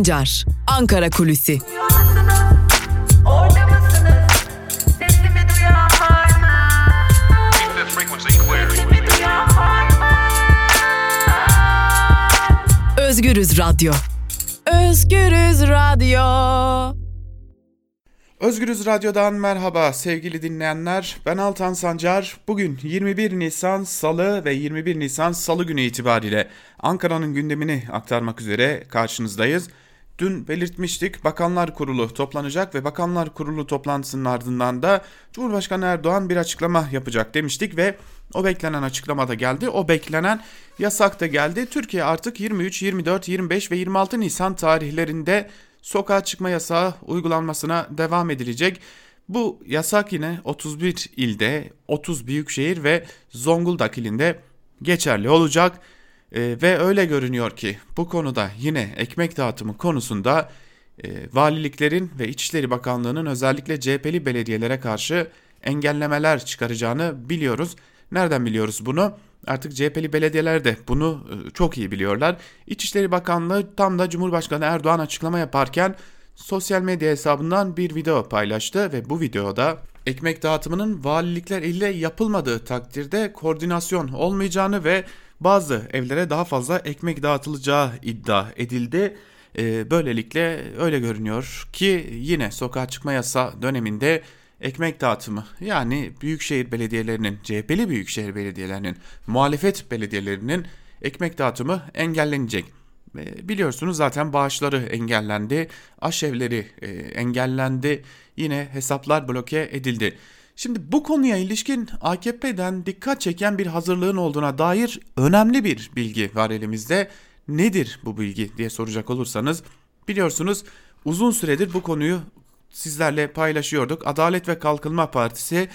Sancar, Ankara Kulüsi. Özgürüz Radyo. Özgürüz Radyo. Özgürüz Radyo'dan merhaba sevgili dinleyenler. Ben Altan Sancar. Bugün 21 Nisan Salı ve 21 Nisan Salı günü itibariyle Ankara'nın gündemini aktarmak üzere karşınızdayız. Dün belirtmiştik Bakanlar Kurulu toplanacak ve Bakanlar Kurulu toplantısının ardından da Cumhurbaşkanı Erdoğan bir açıklama yapacak demiştik ve o beklenen açıklama da geldi. O beklenen yasak da geldi. Türkiye artık 23, 24, 25 ve 26 Nisan tarihlerinde sokağa çıkma yasağı uygulanmasına devam edilecek. Bu yasak yine 31 ilde, 30 büyükşehir ve Zonguldak ilinde geçerli olacak. E, ve öyle görünüyor ki bu konuda yine ekmek dağıtımı konusunda e, valiliklerin ve İçişleri Bakanlığı'nın özellikle CHP'li belediyelere karşı engellemeler çıkaracağını biliyoruz. Nereden biliyoruz bunu? Artık CHP'li belediyeler de bunu e, çok iyi biliyorlar. İçişleri Bakanlığı tam da Cumhurbaşkanı Erdoğan açıklama yaparken sosyal medya hesabından bir video paylaştı ve bu videoda ekmek dağıtımının valilikler ile yapılmadığı takdirde koordinasyon olmayacağını ve bazı evlere daha fazla ekmek dağıtılacağı iddia edildi. E, böylelikle öyle görünüyor ki yine sokağa çıkma yasa döneminde ekmek dağıtımı yani büyükşehir belediyelerinin, CHP'li büyükşehir belediyelerinin, muhalefet belediyelerinin ekmek dağıtımı engellenecek. E, biliyorsunuz zaten bağışları engellendi, aşevleri e, engellendi, yine hesaplar bloke edildi. Şimdi bu konuya ilişkin AKP'den dikkat çeken bir hazırlığın olduğuna dair önemli bir bilgi var elimizde. Nedir bu bilgi diye soracak olursanız biliyorsunuz uzun süredir bu konuyu sizlerle paylaşıyorduk. Adalet ve Kalkınma Partisi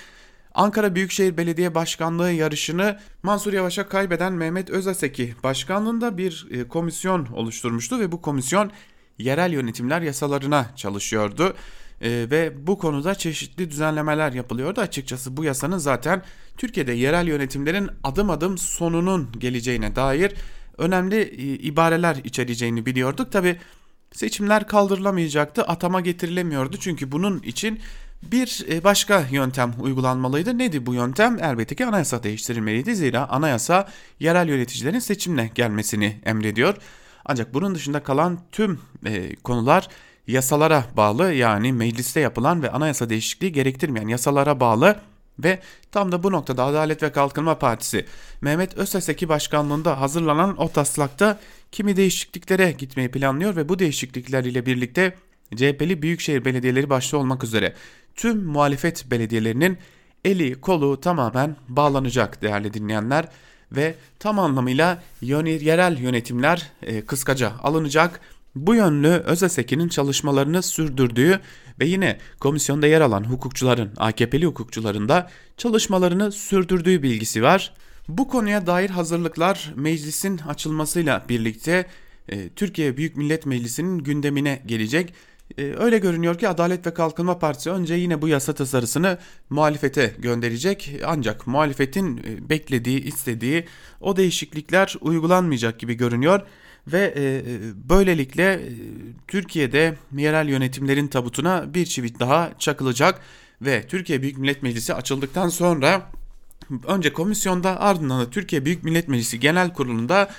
Ankara Büyükşehir Belediye Başkanlığı yarışını Mansur Yavaş'a kaybeden Mehmet Özaseki başkanlığında bir e, komisyon oluşturmuştu ve bu komisyon yerel yönetimler yasalarına çalışıyordu. Ee, ve bu konuda çeşitli düzenlemeler yapılıyordu. Açıkçası bu yasanın zaten Türkiye'de yerel yönetimlerin adım adım sonunun geleceğine dair önemli e, ibareler içereceğini biliyorduk. Tabi seçimler kaldırılamayacaktı, atama getirilemiyordu çünkü bunun için bir e, başka yöntem uygulanmalıydı. Neydi bu yöntem? Elbette ki anayasa değiştirilmeliydi. Zira anayasa yerel yöneticilerin seçimle gelmesini emrediyor. Ancak bunun dışında kalan tüm e, konular yasalara bağlı yani mecliste yapılan ve anayasa değişikliği gerektirmeyen yasalara bağlı ve tam da bu noktada Adalet ve Kalkınma Partisi Mehmet Özseseki başkanlığında hazırlanan o taslakta kimi değişikliklere gitmeyi planlıyor ve bu değişiklikler ile birlikte CHP'li büyükşehir belediyeleri başta olmak üzere tüm muhalefet belediyelerinin eli kolu tamamen bağlanacak değerli dinleyenler ve tam anlamıyla yerel yönetimler e, kıskaca alınacak bu yönlü Özeseki'nin çalışmalarını sürdürdüğü ve yine komisyonda yer alan hukukçuların, AKP'li hukukçuların da çalışmalarını sürdürdüğü bilgisi var. Bu konuya dair hazırlıklar meclisin açılmasıyla birlikte e, Türkiye Büyük Millet Meclisi'nin gündemine gelecek. E, öyle görünüyor ki Adalet ve Kalkınma Partisi önce yine bu yasa tasarısını muhalefete gönderecek. Ancak muhalefetin e, beklediği, istediği o değişiklikler uygulanmayacak gibi görünüyor ve e, e, böylelikle e, Türkiye'de yerel yönetimlerin tabutuna bir çivit daha çakılacak ve Türkiye Büyük Millet Meclisi açıldıktan sonra önce komisyonda ardından da Türkiye Büyük Millet Meclisi Genel Kurulu'nda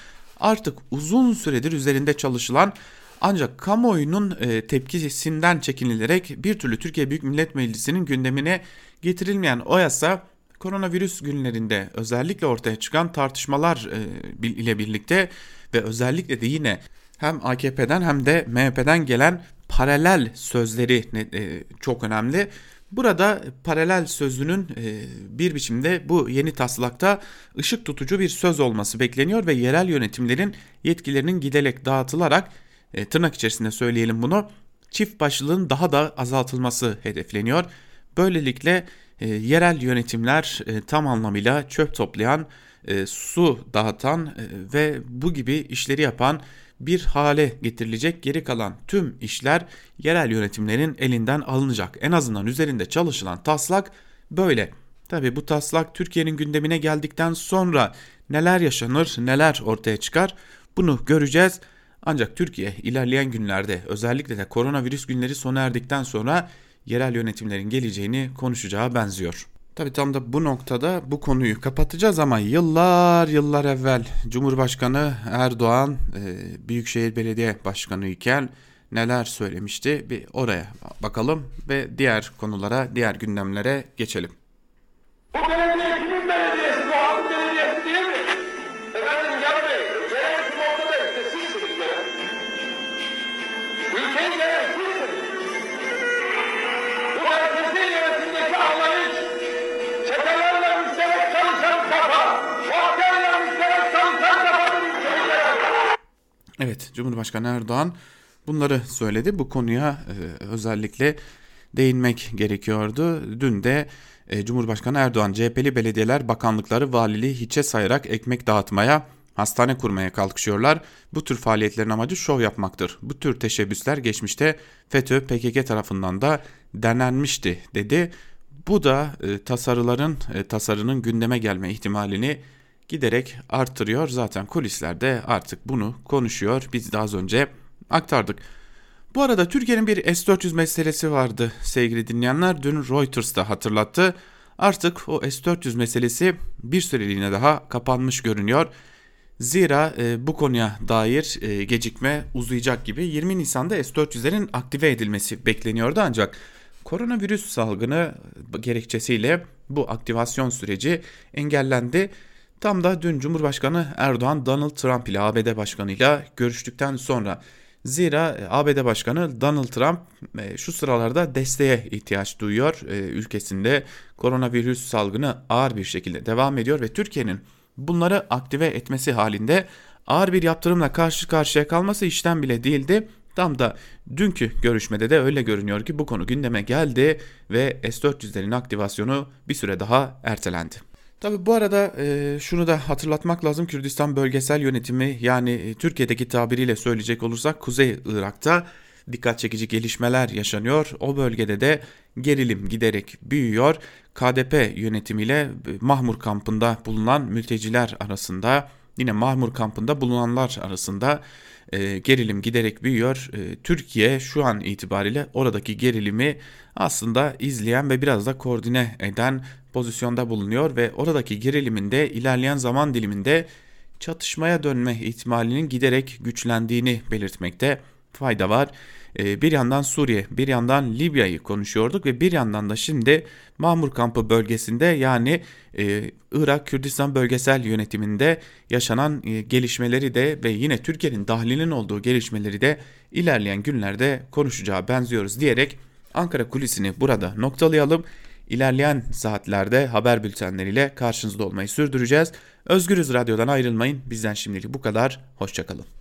artık uzun süredir üzerinde çalışılan ancak kamuoyunun e, tepkisinden çekinilerek bir türlü Türkiye Büyük Millet Meclisi'nin gündemine getirilmeyen o yasa koronavirüs günlerinde özellikle ortaya çıkan tartışmalar ile birlikte ve özellikle de yine hem AKP'den hem de MHP'den gelen paralel sözleri e, çok önemli. Burada paralel sözünün e, bir biçimde bu yeni taslakta ışık tutucu bir söz olması bekleniyor ve yerel yönetimlerin yetkilerinin giderek dağıtılarak e, tırnak içerisinde söyleyelim bunu çift başlılığın daha da azaltılması hedefleniyor. Böylelikle yerel yönetimler tam anlamıyla çöp toplayan e, su dağıtan e, ve bu gibi işleri yapan bir hale getirilecek geri kalan tüm işler yerel yönetimlerin elinden alınacak. En azından üzerinde çalışılan taslak böyle. Tabi bu taslak Türkiye'nin gündemine geldikten sonra neler yaşanır, neler ortaya çıkar bunu göreceğiz. Ancak Türkiye ilerleyen günlerde özellikle de koronavirüs günleri sona erdikten sonra yerel yönetimlerin geleceğini konuşacağı benziyor. Tabi tam da bu noktada bu konuyu kapatacağız ama yıllar yıllar evvel Cumhurbaşkanı Erdoğan e, Büyükşehir Belediye Başkanı iken neler söylemişti bir oraya bakalım ve diğer konulara diğer gündemlere geçelim. Bu belediye Evet Cumhurbaşkanı Erdoğan bunları söyledi. Bu konuya e, özellikle değinmek gerekiyordu. Dün de e, Cumhurbaşkanı Erdoğan CHP'li belediyeler bakanlıkları valiliği hiçe sayarak ekmek dağıtmaya hastane kurmaya kalkışıyorlar. Bu tür faaliyetlerin amacı şov yapmaktır. Bu tür teşebbüsler geçmişte FETÖ PKK tarafından da denenmişti dedi. Bu da e, tasarıların tasarının gündeme gelme ihtimalini giderek artırıyor. Zaten kulislerde artık bunu konuşuyor. Biz de az önce aktardık. Bu arada Türkiye'nin bir S-400 meselesi vardı sevgili dinleyenler. Dün Reuters da hatırlattı. Artık o S-400 meselesi bir süreliğine daha kapanmış görünüyor. Zira e, bu konuya dair e, gecikme uzayacak gibi 20 Nisan'da S-400'lerin aktive edilmesi bekleniyordu ancak koronavirüs salgını gerekçesiyle bu aktivasyon süreci engellendi. Tam da dün Cumhurbaşkanı Erdoğan Donald Trump ile ABD Başkanı ile görüştükten sonra Zira e, ABD Başkanı Donald Trump e, şu sıralarda desteğe ihtiyaç duyuyor. E, ülkesinde koronavirüs salgını ağır bir şekilde devam ediyor ve Türkiye'nin bunları aktive etmesi halinde ağır bir yaptırımla karşı karşıya kalması işten bile değildi. Tam da dünkü görüşmede de öyle görünüyor ki bu konu gündeme geldi ve S-400'lerin aktivasyonu bir süre daha ertelendi. Tabi bu arada e, şunu da hatırlatmak lazım Kürdistan bölgesel yönetimi yani e, Türkiye'deki tabiriyle söyleyecek olursak Kuzey Irak'ta dikkat çekici gelişmeler yaşanıyor. O bölgede de gerilim giderek büyüyor. KDP yönetimiyle e, Mahmur kampında bulunan mülteciler arasında yine Mahmur kampında bulunanlar arasında e, gerilim giderek büyüyor. E, Türkiye şu an itibariyle oradaki gerilimi aslında izleyen ve biraz da koordine eden pozisyonda bulunuyor ve oradaki gerilimin de ilerleyen zaman diliminde çatışmaya dönme ihtimalinin giderek güçlendiğini belirtmekte fayda var. Ee, bir yandan Suriye, bir yandan Libya'yı konuşuyorduk ve bir yandan da şimdi Mamur kampı bölgesinde yani e, Irak Kürdistan bölgesel yönetiminde yaşanan e, gelişmeleri de ve yine Türkiye'nin dahlinin olduğu gelişmeleri de ilerleyen günlerde konuşacağı benziyoruz diyerek Ankara kulisini burada noktalayalım. İlerleyen saatlerde haber bültenleriyle karşınızda olmayı sürdüreceğiz. Özgürüz Radyo'dan ayrılmayın. Bizden şimdilik bu kadar. Hoşçakalın.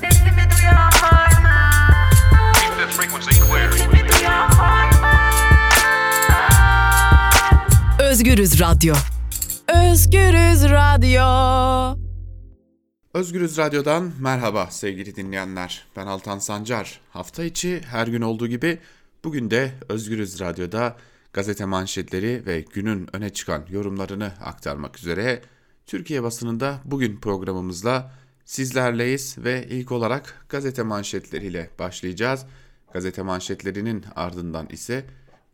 Sesimi duyan var mı? Özgürüz Radyo. Özgürüz Radyo. Özgürüz Radyo'dan merhaba sevgili dinleyenler. Ben Altan Sancar. Hafta içi her gün olduğu gibi bugün de Özgürüz Radyo'da gazete manşetleri ve günün öne çıkan yorumlarını aktarmak üzere Türkiye basınında bugün programımızla sizlerleyiz ve ilk olarak gazete manşetleriyle başlayacağız. Gazete manşetlerinin ardından ise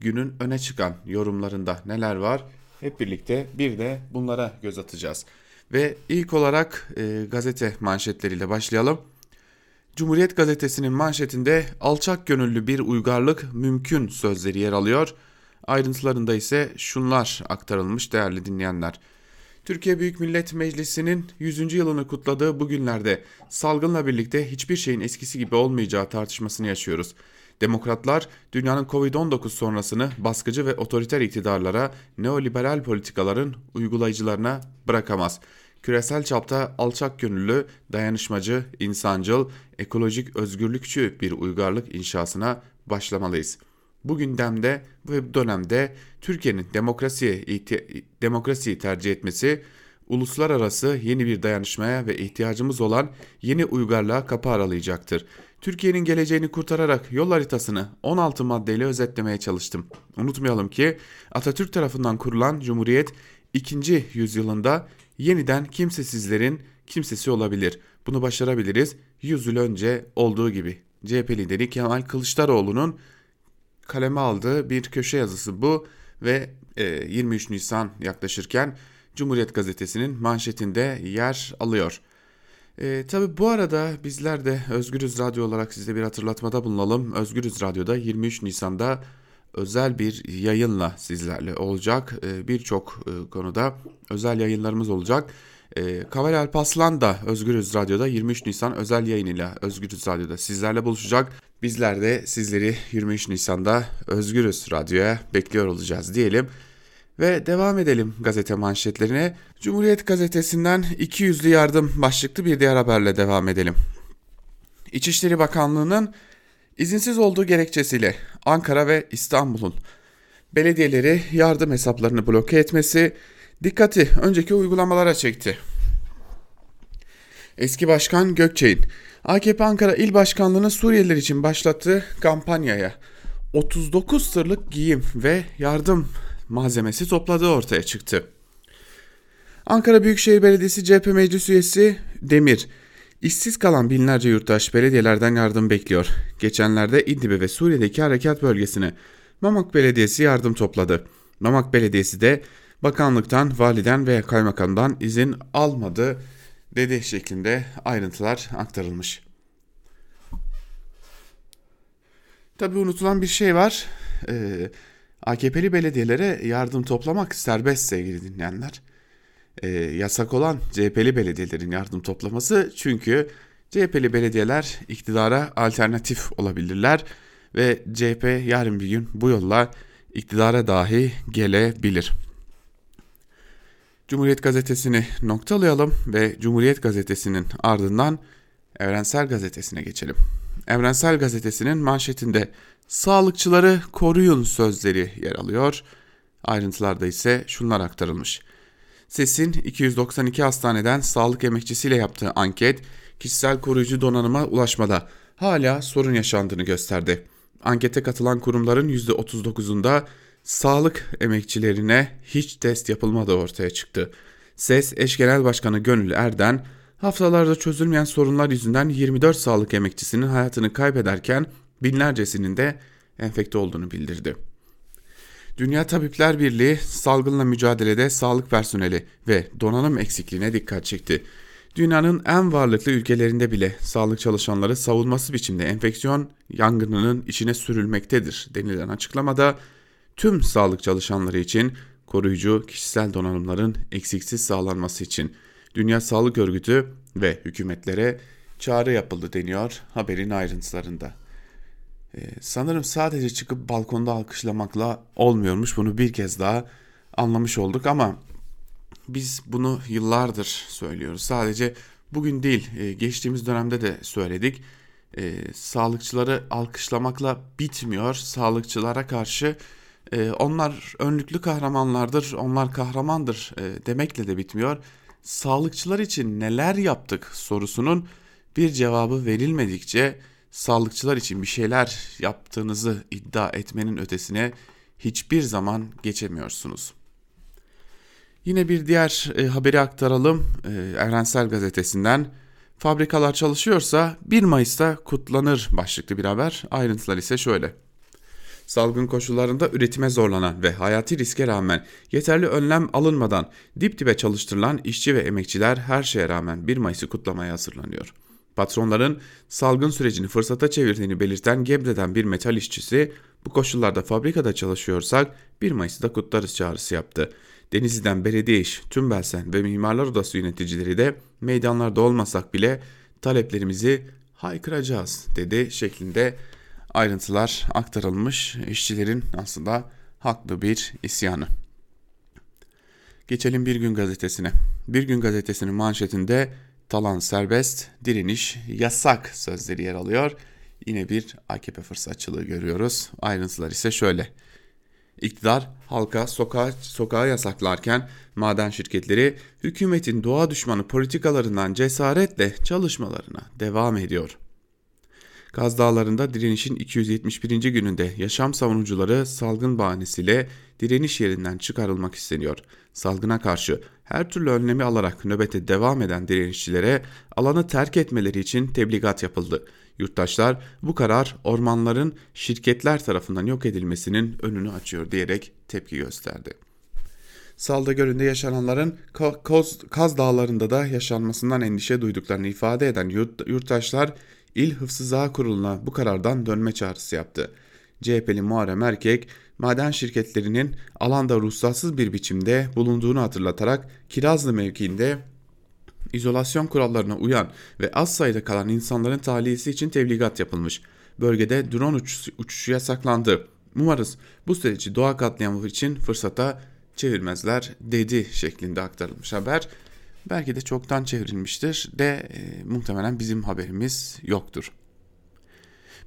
günün öne çıkan yorumlarında neler var hep birlikte bir de bunlara göz atacağız. Ve ilk olarak e, gazete manşetleriyle başlayalım. Cumhuriyet gazetesinin manşetinde alçak gönüllü bir uygarlık mümkün sözleri yer alıyor. Ayrıntılarında ise şunlar aktarılmış değerli dinleyenler. Türkiye Büyük Millet Meclisi'nin 100. yılını kutladığı bu günlerde salgınla birlikte hiçbir şeyin eskisi gibi olmayacağı tartışmasını yaşıyoruz. Demokratlar dünyanın Covid-19 sonrasını baskıcı ve otoriter iktidarlara, neoliberal politikaların uygulayıcılarına bırakamaz. Küresel çapta alçak gönüllü, dayanışmacı, insancıl, ekolojik özgürlükçü bir uygarlık inşasına başlamalıyız. Bu gündemde bu dönemde Türkiye'nin demokrasiye demokrasiyi tercih etmesi, uluslararası yeni bir dayanışmaya ve ihtiyacımız olan yeni uygarlığa kapı aralayacaktır. Türkiye'nin geleceğini kurtararak yol haritasını 16 maddeyle özetlemeye çalıştım. Unutmayalım ki Atatürk tarafından kurulan Cumhuriyet 2. yüzyılında yeniden kimsesizlerin kimsesi olabilir. Bunu başarabiliriz 100 yıl önce olduğu gibi. CHP lideri Kemal Kılıçdaroğlu'nun kaleme aldığı bir köşe yazısı bu ve 23 Nisan yaklaşırken Cumhuriyet Gazetesi'nin manşetinde yer alıyor. E, tabii bu arada bizler de Özgürüz Radyo olarak size bir hatırlatmada bulunalım. Özgürüz Radyo'da 23 Nisan'da özel bir yayınla sizlerle olacak. E, Birçok e, konuda özel yayınlarımız olacak. E, Kaval Alpaslan da Özgürüz Radyo'da 23 Nisan özel yayınıyla Özgürüz Radyo'da sizlerle buluşacak. Bizler de sizleri 23 Nisan'da Özgürüz Radyo'ya bekliyor olacağız diyelim. Ve devam edelim gazete manşetlerine. Cumhuriyet gazetesinden 200'lü yardım başlıklı bir diğer haberle devam edelim. İçişleri Bakanlığı'nın izinsiz olduğu gerekçesiyle Ankara ve İstanbul'un belediyeleri yardım hesaplarını bloke etmesi dikkati önceki uygulamalara çekti. Eski Başkan Gökçe'nin AKP Ankara İl Başkanlığı'nın Suriyeliler için başlattığı kampanyaya 39 tırlık giyim ve yardım malzemesi topladığı ortaya çıktı. Ankara Büyükşehir Belediyesi CHP Meclis Üyesi Demir, işsiz kalan binlerce yurttaş belediyelerden yardım bekliyor. Geçenlerde İdlib'e ve Suriye'deki harekat bölgesine Mamak Belediyesi yardım topladı. Mamak Belediyesi de bakanlıktan, validen ve kaymakamdan izin almadı dedi şeklinde ayrıntılar aktarılmış. Tabi unutulan bir şey var. Ee, AKP'li belediyelere yardım toplamak serbest sevgili dinleyenler. Ee, yasak olan CHP'li belediyelerin yardım toplaması çünkü CHP'li belediyeler iktidara alternatif olabilirler ve CHP yarın bir gün bu yolla iktidara dahi gelebilir. Cumhuriyet Gazetesi'ni noktalayalım ve Cumhuriyet Gazetesi'nin ardından Evrensel Gazetesi'ne geçelim. Evrensel Gazetesi'nin manşetinde sağlıkçıları koruyun sözleri yer alıyor. Ayrıntılarda ise şunlar aktarılmış. SES'in 292 hastaneden sağlık emekçisiyle yaptığı anket kişisel koruyucu donanıma ulaşmada hala sorun yaşandığını gösterdi. Ankete katılan kurumların %39'unda sağlık emekçilerine hiç test yapılmadığı ortaya çıktı. SES eş genel başkanı Gönül Erden haftalarda çözülmeyen sorunlar yüzünden 24 sağlık emekçisinin hayatını kaybederken binlercesinin de enfekte olduğunu bildirdi. Dünya Tabipler Birliği salgınla mücadelede sağlık personeli ve donanım eksikliğine dikkat çekti. Dünyanın en varlıklı ülkelerinde bile sağlık çalışanları savunması biçimde enfeksiyon yangınının içine sürülmektedir denilen açıklamada tüm sağlık çalışanları için koruyucu kişisel donanımların eksiksiz sağlanması için Dünya Sağlık Örgütü ve hükümetlere çağrı yapıldı deniyor haberin ayrıntılarında. Ee, sanırım sadece çıkıp balkonda alkışlamakla olmuyormuş bunu bir kez daha anlamış olduk ama biz bunu yıllardır söylüyoruz. Sadece bugün değil e, geçtiğimiz dönemde de söyledik. E, sağlıkçıları alkışlamakla bitmiyor. Sağlıkçılara karşı e, onlar önlüklü kahramanlardır, onlar kahramandır e, demekle de bitmiyor. Sağlıkçılar için neler yaptık sorusunun bir cevabı verilmedikçe sağlıkçılar için bir şeyler yaptığınızı iddia etmenin ötesine hiçbir zaman geçemiyorsunuz. Yine bir diğer e, haberi aktaralım e, Evrensel Gazetesi'nden. Fabrikalar çalışıyorsa 1 Mayıs'ta kutlanır başlıklı bir haber. Ayrıntılar ise şöyle. Salgın koşullarında üretime zorlanan ve hayati riske rağmen yeterli önlem alınmadan dip dibe çalıştırılan işçi ve emekçiler her şeye rağmen 1 Mayıs'ı kutlamaya hazırlanıyor. Patronların salgın sürecini fırsata çevirdiğini belirten Gebre'den bir metal işçisi bu koşullarda fabrikada çalışıyorsak 1 Mayıs'ı da kutlarız çağrısı yaptı. Denizli'den belediye iş, Tümbelsen ve Mimarlar Odası yöneticileri de meydanlarda olmasak bile taleplerimizi haykıracağız dedi şeklinde ayrıntılar aktarılmış işçilerin aslında haklı bir isyanı. Geçelim Bir Gün Gazetesi'ne. Bir Gün Gazetesi'nin manşetinde talan serbest, direniş yasak sözleri yer alıyor. Yine bir AKP fırsatçılığı görüyoruz. Ayrıntılar ise şöyle. İktidar halka sokağa, sokağa yasaklarken maden şirketleri hükümetin doğa düşmanı politikalarından cesaretle çalışmalarına devam ediyor. Kaz Dağları'nda direnişin 271. gününde yaşam savunucuları salgın bahanesiyle direniş yerinden çıkarılmak isteniyor. Salgına karşı her türlü önlemi alarak nöbete devam eden direnişçilere alanı terk etmeleri için tebligat yapıldı. Yurttaşlar bu karar ormanların şirketler tarafından yok edilmesinin önünü açıyor diyerek tepki gösterdi. Salda Gölü'nde yaşananların Koz, Kaz Dağları'nda da yaşanmasından endişe duyduklarını ifade eden yurttaşlar İl Hıfzı Kurulu'na bu karardan dönme çağrısı yaptı. CHP'li Muharrem Erkek, maden şirketlerinin alanda ruhsatsız bir biçimde bulunduğunu hatırlatarak Kirazlı mevkiinde izolasyon kurallarına uyan ve az sayıda kalan insanların tahliyesi için tebligat yapılmış. Bölgede drone uçuşu, uçuşu yasaklandı. Umarız bu süreci doğa katliamı için fırsata çevirmezler dedi şeklinde aktarılmış haber. Belki de çoktan çevrilmiştir de e, muhtemelen bizim haberimiz yoktur.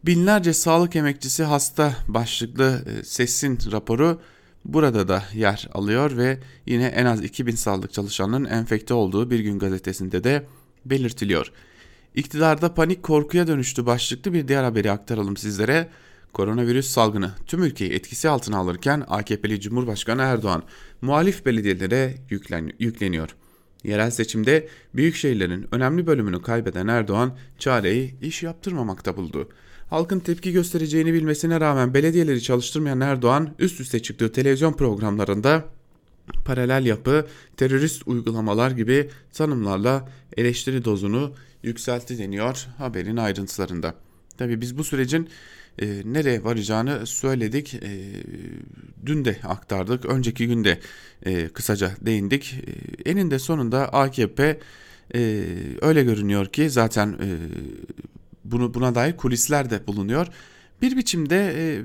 Binlerce sağlık emekçisi hasta başlıklı e, sesin raporu burada da yer alıyor ve yine en az 2000 sağlık çalışanının enfekte olduğu Bir Gün gazetesinde de belirtiliyor. İktidarda panik korkuya dönüştü başlıklı bir diğer haberi aktaralım sizlere. Koronavirüs salgını tüm ülkeyi etkisi altına alırken AKP'li Cumhurbaşkanı Erdoğan muhalif belediyelere yüklen, yükleniyor. Yerel seçimde büyük şehirlerin önemli bölümünü kaybeden Erdoğan çareyi iş yaptırmamakta buldu. Halkın tepki göstereceğini bilmesine rağmen belediyeleri çalıştırmayan Erdoğan üst üste çıktığı televizyon programlarında paralel yapı, terörist uygulamalar gibi tanımlarla eleştiri dozunu yükseltti deniyor haberin ayrıntılarında. Tabi biz bu sürecin e, nereye varacağını söyledik. E, dün de aktardık. Önceki günde e, kısaca değindik. E, eninde sonunda AKP e, öyle görünüyor ki zaten e, bunu buna dair kulisler de bulunuyor. Bir biçimde e,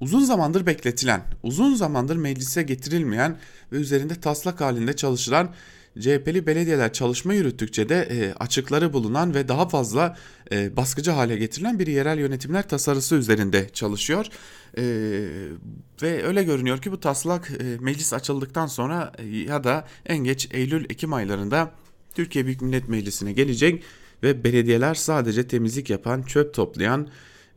uzun zamandır bekletilen, uzun zamandır meclise getirilmeyen ve üzerinde taslak halinde çalışılan CHP'li belediyeler çalışma yürüttükçe de e, açıkları bulunan ve daha fazla e, baskıcı hale getirilen bir yerel yönetimler tasarısı üzerinde çalışıyor. E, ve öyle görünüyor ki bu taslak e, meclis açıldıktan sonra e, ya da en geç Eylül-Ekim aylarında Türkiye Büyük Millet Meclisi'ne gelecek ve belediyeler sadece temizlik yapan, çöp toplayan,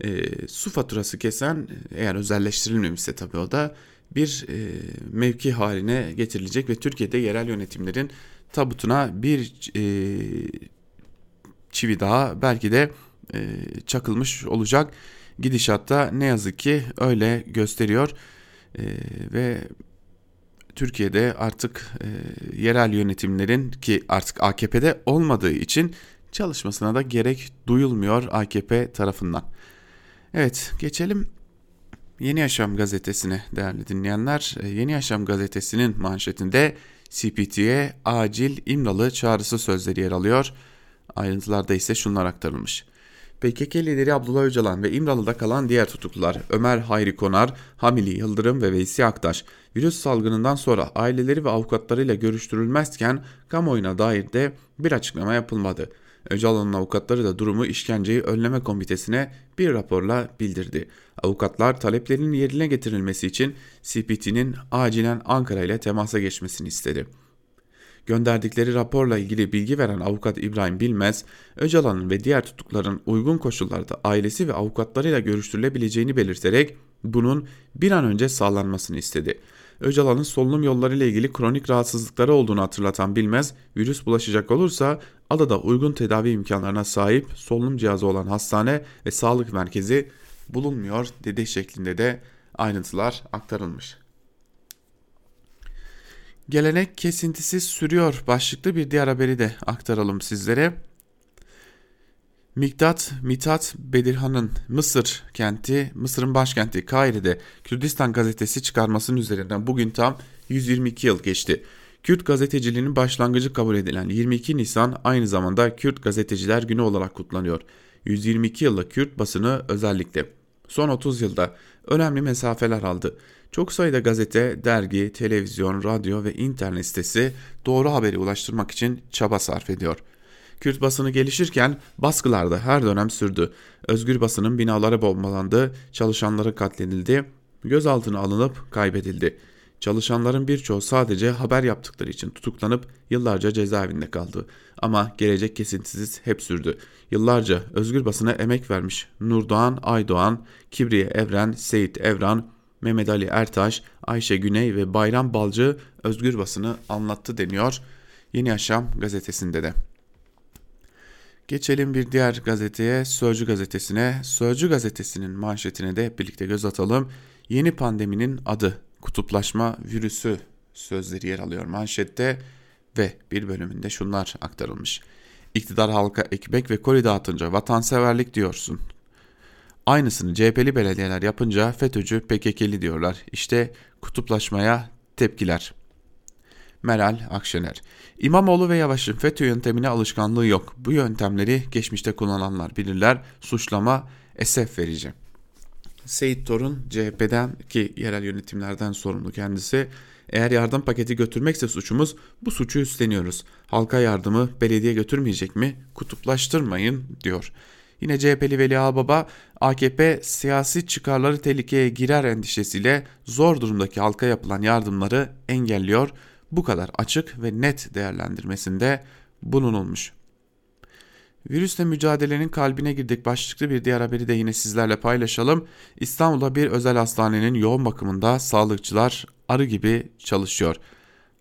e, su faturası kesen eğer özelleştirilmemişse tabii o da bir e, mevki haline getirilecek ve Türkiye'de yerel yönetimlerin tabutuna bir e, çivi daha belki de e, çakılmış olacak. Gidişatta ne yazık ki öyle gösteriyor e, ve Türkiye'de artık e, yerel yönetimlerin ki artık AKP'de olmadığı için çalışmasına da gerek duyulmuyor AKP tarafından. Evet geçelim Yeni Yaşam gazetesine değerli dinleyenler. E, Yeni Yaşam gazetesinin manşetinde CPT'ye acil İmralı çağrısı sözleri yer alıyor. Ayrıntılarda ise şunlar aktarılmış. PKK lideri Abdullah Öcalan ve İmralı'da kalan diğer tutuklular Ömer Hayri Konar, Hamili Yıldırım ve Veysi Aktaş virüs salgınından sonra aileleri ve avukatlarıyla görüştürülmezken kamuoyuna dair de bir açıklama yapılmadı. Öcalan'ın avukatları da durumu işkenceyi önleme komitesine bir raporla bildirdi. Avukatlar taleplerinin yerine getirilmesi için CPT'nin acilen Ankara ile temasa geçmesini istedi. Gönderdikleri raporla ilgili bilgi veren avukat İbrahim Bilmez, Öcalan'ın ve diğer tutukların uygun koşullarda ailesi ve avukatlarıyla görüştürülebileceğini belirterek bunun bir an önce sağlanmasını istedi. Öcalan'ın solunum yolları ile ilgili kronik rahatsızlıkları olduğunu hatırlatan Bilmez, virüs bulaşacak olursa adada uygun tedavi imkanlarına sahip solunum cihazı olan hastane ve sağlık merkezi bulunmuyor dedi şeklinde de ayrıntılar aktarılmış. Gelenek kesintisiz sürüyor başlıklı bir diğer haberi de aktaralım sizlere. Miktat Mitat Bedirhan'ın Mısır kenti, Mısır'ın başkenti Kahire'de Kürdistan gazetesi çıkarmasının üzerinden bugün tam 122 yıl geçti. Kürt gazeteciliğinin başlangıcı kabul edilen 22 Nisan aynı zamanda Kürt Gazeteciler Günü olarak kutlanıyor. 122 yıllık Kürt basını özellikle son 30 yılda önemli mesafeler aldı. Çok sayıda gazete, dergi, televizyon, radyo ve internet sitesi doğru haberi ulaştırmak için çaba sarf ediyor. Kürt basını gelişirken baskılar da her dönem sürdü. Özgür basının binaları bombalandı, çalışanları katledildi, gözaltına alınıp kaybedildi. Çalışanların birçoğu sadece haber yaptıkları için tutuklanıp yıllarca cezaevinde kaldı. Ama gelecek kesintisiz hep sürdü. Yıllarca özgür basına emek vermiş Nurdoğan Aydoğan, Kibriye Evren, Seyit Evran, Mehmet Ali Ertaş, Ayşe Güney ve Bayram Balcı özgür basını anlattı deniyor Yeni Yaşam gazetesinde de. Geçelim bir diğer gazeteye, Sözcü gazetesine. Sözcü gazetesinin manşetine de birlikte göz atalım. Yeni pandeminin adı kutuplaşma virüsü sözleri yer alıyor manşette ve bir bölümünde şunlar aktarılmış. İktidar halka ekmek ve koli dağıtınca vatanseverlik diyorsun. Aynısını CHP'li belediyeler yapınca FETÖ'cü PKK'li diyorlar. İşte kutuplaşmaya tepkiler. Meral Akşener. İmamoğlu ve Yavaş'ın FETÖ yöntemine alışkanlığı yok. Bu yöntemleri geçmişte kullananlar bilirler. Suçlama esef verici. Seyit Torun CHP'den ki yerel yönetimlerden sorumlu kendisi. Eğer yardım paketi götürmekse suçumuz bu suçu üstleniyoruz. Halka yardımı belediye götürmeyecek mi? Kutuplaştırmayın diyor. Yine CHP'li Veli Ağbaba AKP siyasi çıkarları tehlikeye girer endişesiyle zor durumdaki halka yapılan yardımları engelliyor. Bu kadar açık ve net değerlendirmesinde bulunulmuş. Virüsle mücadelenin kalbine girdik başlıklı bir diğer haberi de yine sizlerle paylaşalım. İstanbul'da bir özel hastanenin yoğun bakımında sağlıkçılar arı gibi çalışıyor.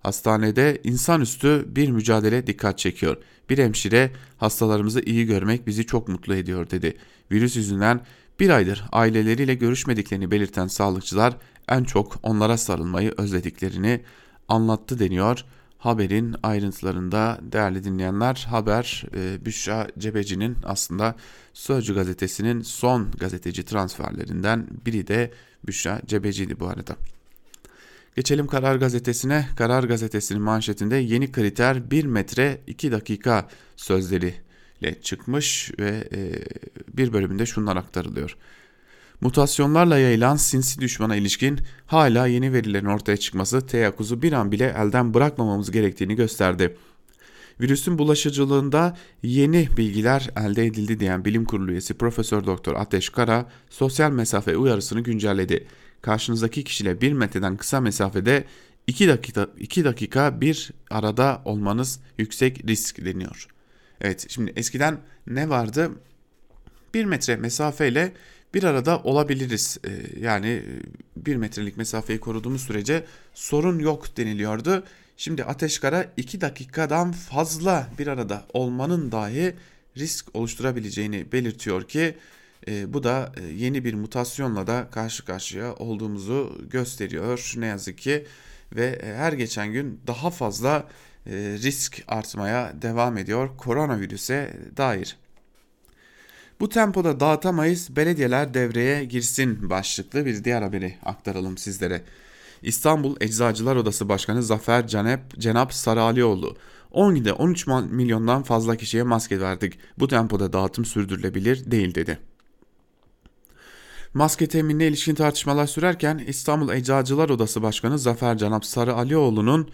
Hastanede insanüstü bir mücadele dikkat çekiyor. Bir hemşire hastalarımızı iyi görmek bizi çok mutlu ediyor dedi. Virüs yüzünden bir aydır aileleriyle görüşmediklerini belirten sağlıkçılar en çok onlara sarılmayı özlediklerini anlattı deniyor. Haberin ayrıntılarında değerli dinleyenler haber e, Büşra Cebeci'nin aslında Sözcü gazetesinin son gazeteci transferlerinden biri de Büşra Cebeci'ydi bu arada. Geçelim Karar Gazetesi'ne. Karar Gazetesi'nin manşetinde yeni kriter 1 metre 2 dakika sözleriyle çıkmış ve e, bir bölümünde şunlar aktarılıyor. Mutasyonlarla yayılan sinsi düşmana ilişkin hala yeni verilerin ortaya çıkması teyakkuzu bir an bile elden bırakmamamız gerektiğini gösterdi. Virüsün bulaşıcılığında yeni bilgiler elde edildi diyen bilim kurulu üyesi Profesör Doktor Ateş Kara sosyal mesafe uyarısını güncelledi. Karşınızdaki kişiyle bir metreden kısa mesafede 2 dakika, 2 dakika bir arada olmanız yüksek risk deniyor. Evet şimdi eskiden ne vardı? 1 metre mesafeyle bir arada olabiliriz. Ee, yani bir metrelik mesafeyi koruduğumuz sürece sorun yok deniliyordu. Şimdi Ateşkara 2 dakikadan fazla bir arada olmanın dahi risk oluşturabileceğini belirtiyor ki e, bu da e, yeni bir mutasyonla da karşı karşıya olduğumuzu gösteriyor ne yazık ki ve e, her geçen gün daha fazla e, risk artmaya devam ediyor koronavirüse dair. Bu tempoda dağıtamayız, belediyeler devreye girsin başlıklı bir diğer haberi aktaralım sizlere. İstanbul Eczacılar Odası Başkanı Zafer Cenep, Cenap Saralioğlu 10 günde 13 milyondan fazla kişiye maske verdik. Bu tempoda dağıtım sürdürülebilir değil dedi. Maske teminine ilişkin tartışmalar sürerken İstanbul Eczacılar Odası Başkanı Zafer Canap Sarı Alioğlu'nun e,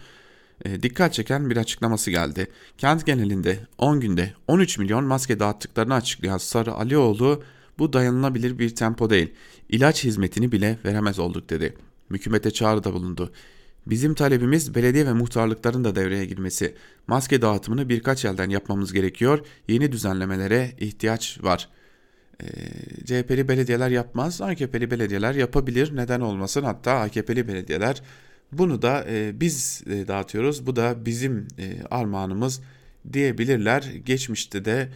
dikkat çeken bir açıklaması geldi. Kent genelinde 10 günde 13 milyon maske dağıttıklarını açıklayan Sarı Alioğlu bu dayanılabilir bir tempo değil. İlaç hizmetini bile veremez olduk dedi. Hükümete çağrıda bulundu. Bizim talebimiz belediye ve muhtarlıkların da devreye girmesi. Maske dağıtımını birkaç elden yapmamız gerekiyor. Yeni düzenlemelere ihtiyaç var. E, CHP'li belediyeler yapmaz, AKP'li belediyeler yapabilir. Neden olmasın? Hatta AKP'li belediyeler bunu da e, biz e, dağıtıyoruz. Bu da bizim e, armağanımız diyebilirler. Geçmişte de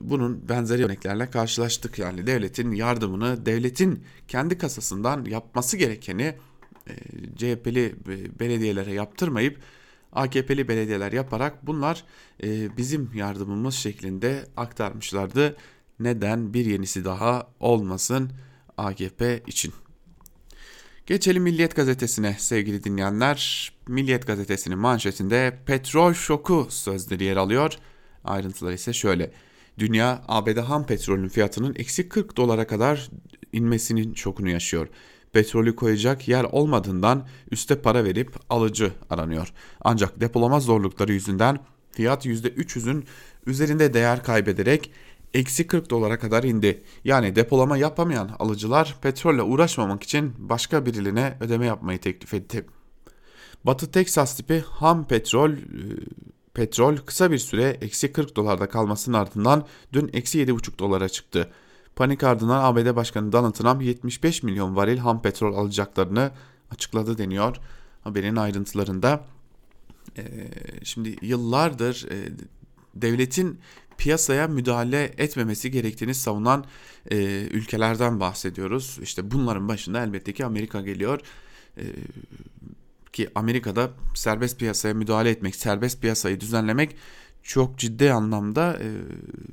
bunun benzeri örneklerle karşılaştık. Yani devletin yardımını, devletin kendi kasasından yapması gerekeni CHP'li belediyelere yaptırmayıp AKP'li belediyeler yaparak bunlar bizim yardımımız şeklinde aktarmışlardı. Neden bir yenisi daha olmasın AKP için? Geçelim Milliyet Gazetesi'ne sevgili dinleyenler. Milliyet Gazetesi'nin manşetinde petrol şoku sözleri yer alıyor. Ayrıntılar ise şöyle. Dünya ABD ham petrolün fiyatının eksi 40 dolara kadar inmesinin şokunu yaşıyor. Petrolü koyacak yer olmadığından üste para verip alıcı aranıyor. Ancak depolama zorlukları yüzünden fiyat %300'ün üzerinde değer kaybederek eksi 40 dolara kadar indi. Yani depolama yapamayan alıcılar petrolle uğraşmamak için başka birilerine ödeme yapmayı teklif etti. Batı Teksas tipi ham petrol e, petrol kısa bir süre eksi 40 dolarda kalmasının ardından dün eksi 7,5 dolara çıktı. Panik ardından ABD Başkanı Donald Trump 75 milyon varil ham petrol alacaklarını açıkladı deniyor haberin ayrıntılarında. Ee, şimdi yıllardır e, devletin piyasaya müdahale etmemesi gerektiğini savunan e, ülkelerden bahsediyoruz. İşte bunların başında elbette ki Amerika geliyor. E, ki Amerika'da serbest piyasaya müdahale etmek, serbest piyasayı düzenlemek çok ciddi anlamda e,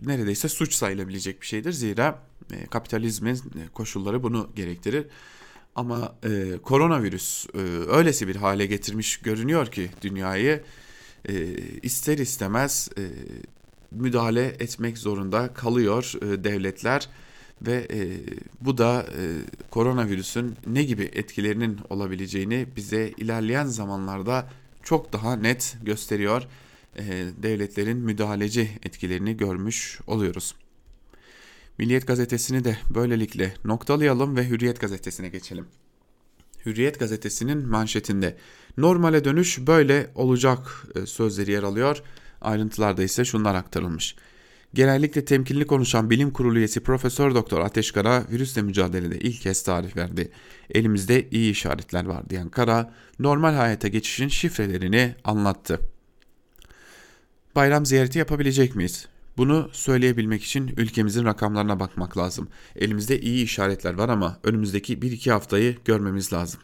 neredeyse suç sayılabilecek bir şeydir. Zira e, kapitalizmin koşulları bunu gerektirir. Ama e, koronavirüs e, öylesi bir hale getirmiş görünüyor ki dünyayı e, ister istemez e, müdahale etmek zorunda kalıyor e, devletler ve e, bu da e, koronavirüsün ne gibi etkilerinin olabileceğini bize ilerleyen zamanlarda çok daha net gösteriyor. Devletlerin müdahaleci etkilerini görmüş oluyoruz. Milliyet gazetesini de böylelikle noktalayalım ve Hürriyet gazetesine geçelim. Hürriyet gazetesinin manşetinde normale dönüş böyle olacak sözleri yer alıyor. Ayrıntılarda ise şunlar aktarılmış. Genellikle temkinli konuşan bilim kurulu üyesi Profesör Doktor Ateş Kara virüsle mücadelede ilk kez tarih verdi. Elimizde iyi işaretler var diyen Kara normal hayata geçişin şifrelerini anlattı. Bayram ziyareti yapabilecek miyiz? Bunu söyleyebilmek için ülkemizin rakamlarına bakmak lazım. Elimizde iyi işaretler var ama önümüzdeki 1-2 haftayı görmemiz lazım.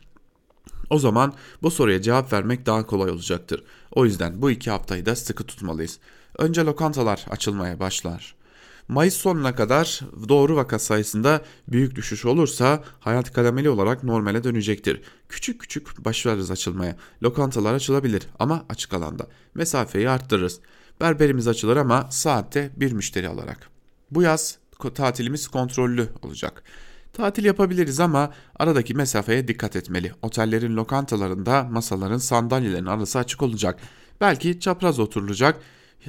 O zaman bu soruya cevap vermek daha kolay olacaktır. O yüzden bu iki haftayı da sıkı tutmalıyız. Önce lokantalar açılmaya başlar. Mayıs sonuna kadar doğru vaka sayısında büyük düşüş olursa hayat kademeli olarak normale dönecektir. Küçük küçük başlarız açılmaya. Lokantalar açılabilir ama açık alanda. Mesafeyi arttırırız. Berberimiz açılır ama saatte bir müşteri alarak. Bu yaz tatilimiz kontrollü olacak. Tatil yapabiliriz ama aradaki mesafeye dikkat etmeli. Otellerin lokantalarında masaların sandalyelerin arası açık olacak. Belki çapraz oturulacak.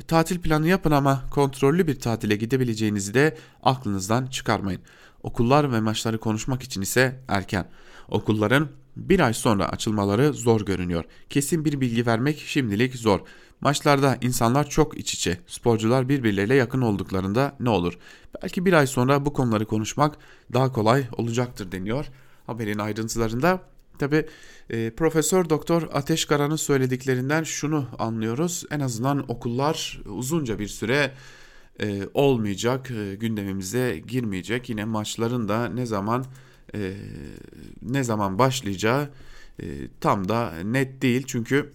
Tatil planı yapın ama kontrollü bir tatile gidebileceğinizi de aklınızdan çıkarmayın. Okullar ve maçları konuşmak için ise erken. Okulların bir ay sonra açılmaları zor görünüyor. Kesin bir bilgi vermek şimdilik zor. Maçlarda insanlar çok iç içe. Sporcular birbirleriyle yakın olduklarında ne olur? Belki bir ay sonra bu konuları konuşmak daha kolay olacaktır deniyor. Haberin ayrıntılarında Tabi e, Profesör Doktor Ateş Karan'ın söylediklerinden şunu anlıyoruz. En azından okullar uzunca bir süre e, olmayacak, e, gündemimize girmeyecek. Yine maçların da ne zaman e, ne zaman başlayacağı e, tam da net değil. Çünkü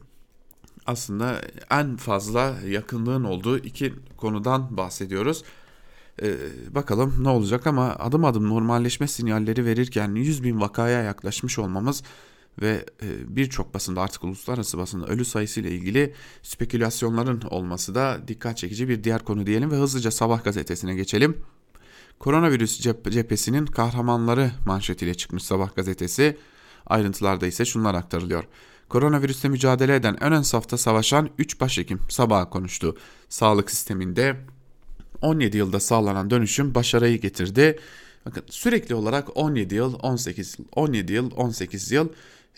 aslında en fazla yakınlığın olduğu iki konudan bahsediyoruz. Ee, bakalım ne olacak ama adım adım normalleşme sinyalleri verirken 100 bin vakaya yaklaşmış olmamız ve e, birçok basında artık uluslararası basında ölü sayısı ile ilgili spekülasyonların olması da dikkat çekici bir diğer konu diyelim ve hızlıca sabah gazetesine geçelim. Koronavirüs cep cephesinin kahramanları manşetiyle çıkmış sabah gazetesi. Ayrıntılarda ise şunlar aktarılıyor. Koronavirüsle mücadele eden en ön safta savaşan 3 başhekim sabah konuştu. Sağlık sisteminde 17 yılda sağlanan dönüşüm başarıyı getirdi. Bakın sürekli olarak 17 yıl, 18 yıl, 17 yıl, 18 yıl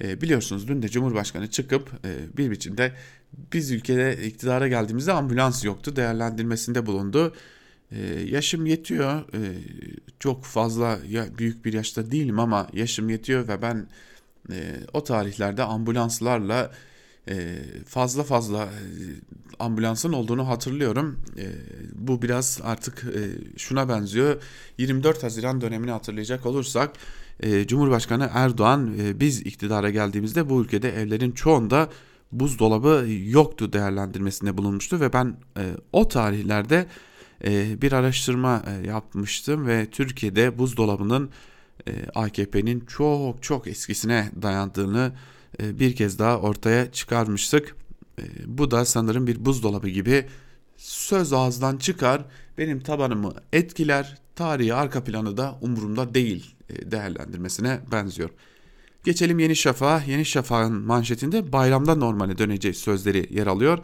e, biliyorsunuz dün de Cumhurbaşkanı çıkıp e, bir biçimde biz ülkede iktidara geldiğimizde ambulans yoktu değerlendirmesinde bulundu. E, yaşım yetiyor, e, çok fazla ya, büyük bir yaşta değilim ama yaşım yetiyor ve ben e, o tarihlerde ambulanslarla e, fazla fazla e, ambulansın olduğunu hatırlıyorum. E, bu biraz artık e, şuna benziyor. 24 Haziran dönemini hatırlayacak olursak e, Cumhurbaşkanı Erdoğan e, biz iktidara geldiğimizde bu ülkede evlerin çoğunda buzdolabı yoktu değerlendirmesinde bulunmuştu ve ben e, o tarihlerde e, bir araştırma e, yapmıştım ve Türkiye'de buzdolabının AKP'nin çok çok eskisine dayandığını e, bir kez daha ortaya çıkarmıştık. E, bu da sanırım bir buzdolabı gibi söz ağızdan çıkar, benim tabanımı etkiler, tarihi arka planı da umurumda değil değerlendirmesine benziyor. Geçelim Yeni Şafak'a. Yeni Şafak'ın manşetinde bayramda normale döneceğiz sözleri yer alıyor.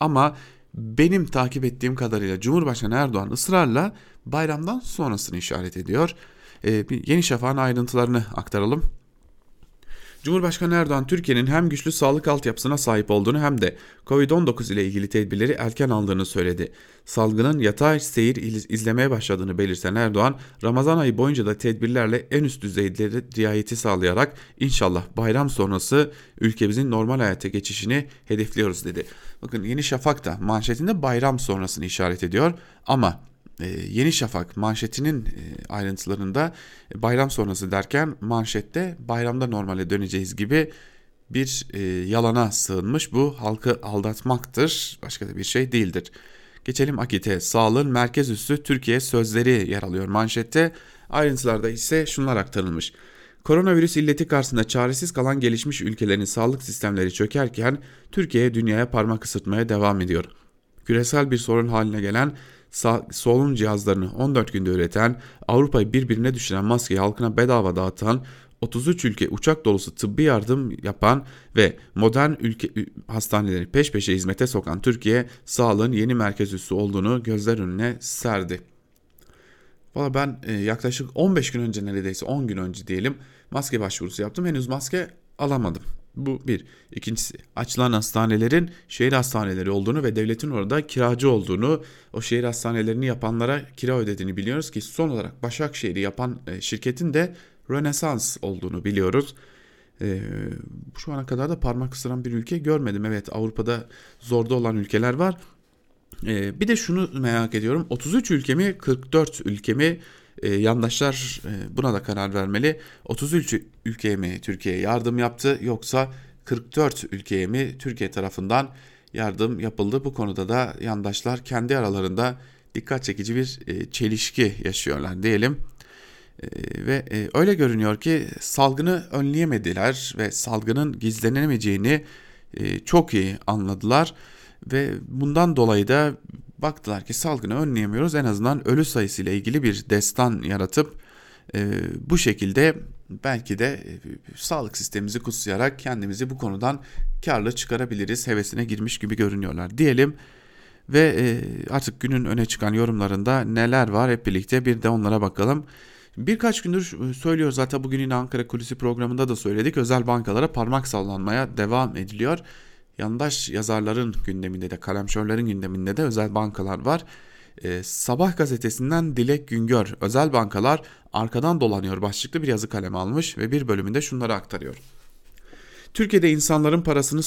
Ama benim takip ettiğim kadarıyla Cumhurbaşkanı Erdoğan ısrarla bayramdan sonrasını işaret ediyor. E, bir Yeni Şafak'ın ayrıntılarını aktaralım. Cumhurbaşkanı Erdoğan Türkiye'nin hem güçlü sağlık altyapısına sahip olduğunu hem de Covid-19 ile ilgili tedbirleri erken aldığını söyledi. Salgının yatay seyir izlemeye başladığını belirten Erdoğan, Ramazan ayı boyunca da tedbirlerle en üst düzeyde riayeti sağlayarak inşallah bayram sonrası ülkemizin normal hayata geçişini hedefliyoruz dedi. Bakın Yeni Şafak da manşetinde bayram sonrasını işaret ediyor ama Yeni Şafak manşetinin e, ayrıntılarında e, bayram sonrası derken manşette bayramda normale döneceğiz gibi bir e, yalana sığınmış. Bu halkı aldatmaktır. Başka da bir şey değildir. Geçelim Akit'e. Sağlığın merkez üssü Türkiye sözleri yer alıyor manşette. Ayrıntılarda ise şunlar aktarılmış. Koronavirüs illeti karşısında çaresiz kalan gelişmiş ülkelerin sağlık sistemleri çökerken Türkiye dünyaya parmak ısırtmaya devam ediyor. Küresel bir sorun haline gelen solunum cihazlarını 14 günde üreten, Avrupa'yı birbirine düşüren maskeyi halkına bedava dağıtan, 33 ülke uçak dolusu tıbbi yardım yapan ve modern ülke hastaneleri peş peşe hizmete sokan Türkiye, sağlığın yeni merkez üssü olduğunu gözler önüne serdi. Valla ben e, yaklaşık 15 gün önce neredeyse 10 gün önce diyelim maske başvurusu yaptım. Henüz maske alamadım. Bu bir. İkincisi açılan hastanelerin şehir hastaneleri olduğunu ve devletin orada kiracı olduğunu, o şehir hastanelerini yapanlara kira ödediğini biliyoruz ki son olarak Başakşehir'i yapan e, şirketin de Rönesans olduğunu biliyoruz. Ee, şu ana kadar da parmak ısıran bir ülke görmedim. Evet Avrupa'da zorda olan ülkeler var. Ee, bir de şunu merak ediyorum. 33 ülke mi 44 ülke mi e, yandaşlar e, buna da karar vermeli. 33 ülkeye mi Türkiye yardım yaptı yoksa 44 ülkeye mi Türkiye tarafından yardım yapıldı? Bu konuda da yandaşlar kendi aralarında dikkat çekici bir e, çelişki yaşıyorlar diyelim. E, ve e, öyle görünüyor ki salgını önleyemediler ve salgının gizlenemeyeceğini e, çok iyi anladılar ve bundan dolayı da baktılar ki salgını önleyemiyoruz en azından ölü sayısı ile ilgili bir destan yaratıp e, bu şekilde belki de e, sağlık sistemimizi kutsayarak kendimizi bu konudan karlı çıkarabiliriz hevesine girmiş gibi görünüyorlar diyelim ve e, artık günün öne çıkan yorumlarında neler var hep birlikte bir de onlara bakalım. Birkaç gündür söylüyor zaten bugün yine Ankara Kulisi programında da söyledik. Özel bankalara parmak sallanmaya devam ediliyor yandaş yazarların gündeminde de kalemşörlerin gündeminde de özel bankalar var. Ee, Sabah gazetesinden Dilek Güngör özel bankalar arkadan dolanıyor başlıklı bir yazı kalemi almış ve bir bölümünde şunları aktarıyor. Türkiye'de insanların parasını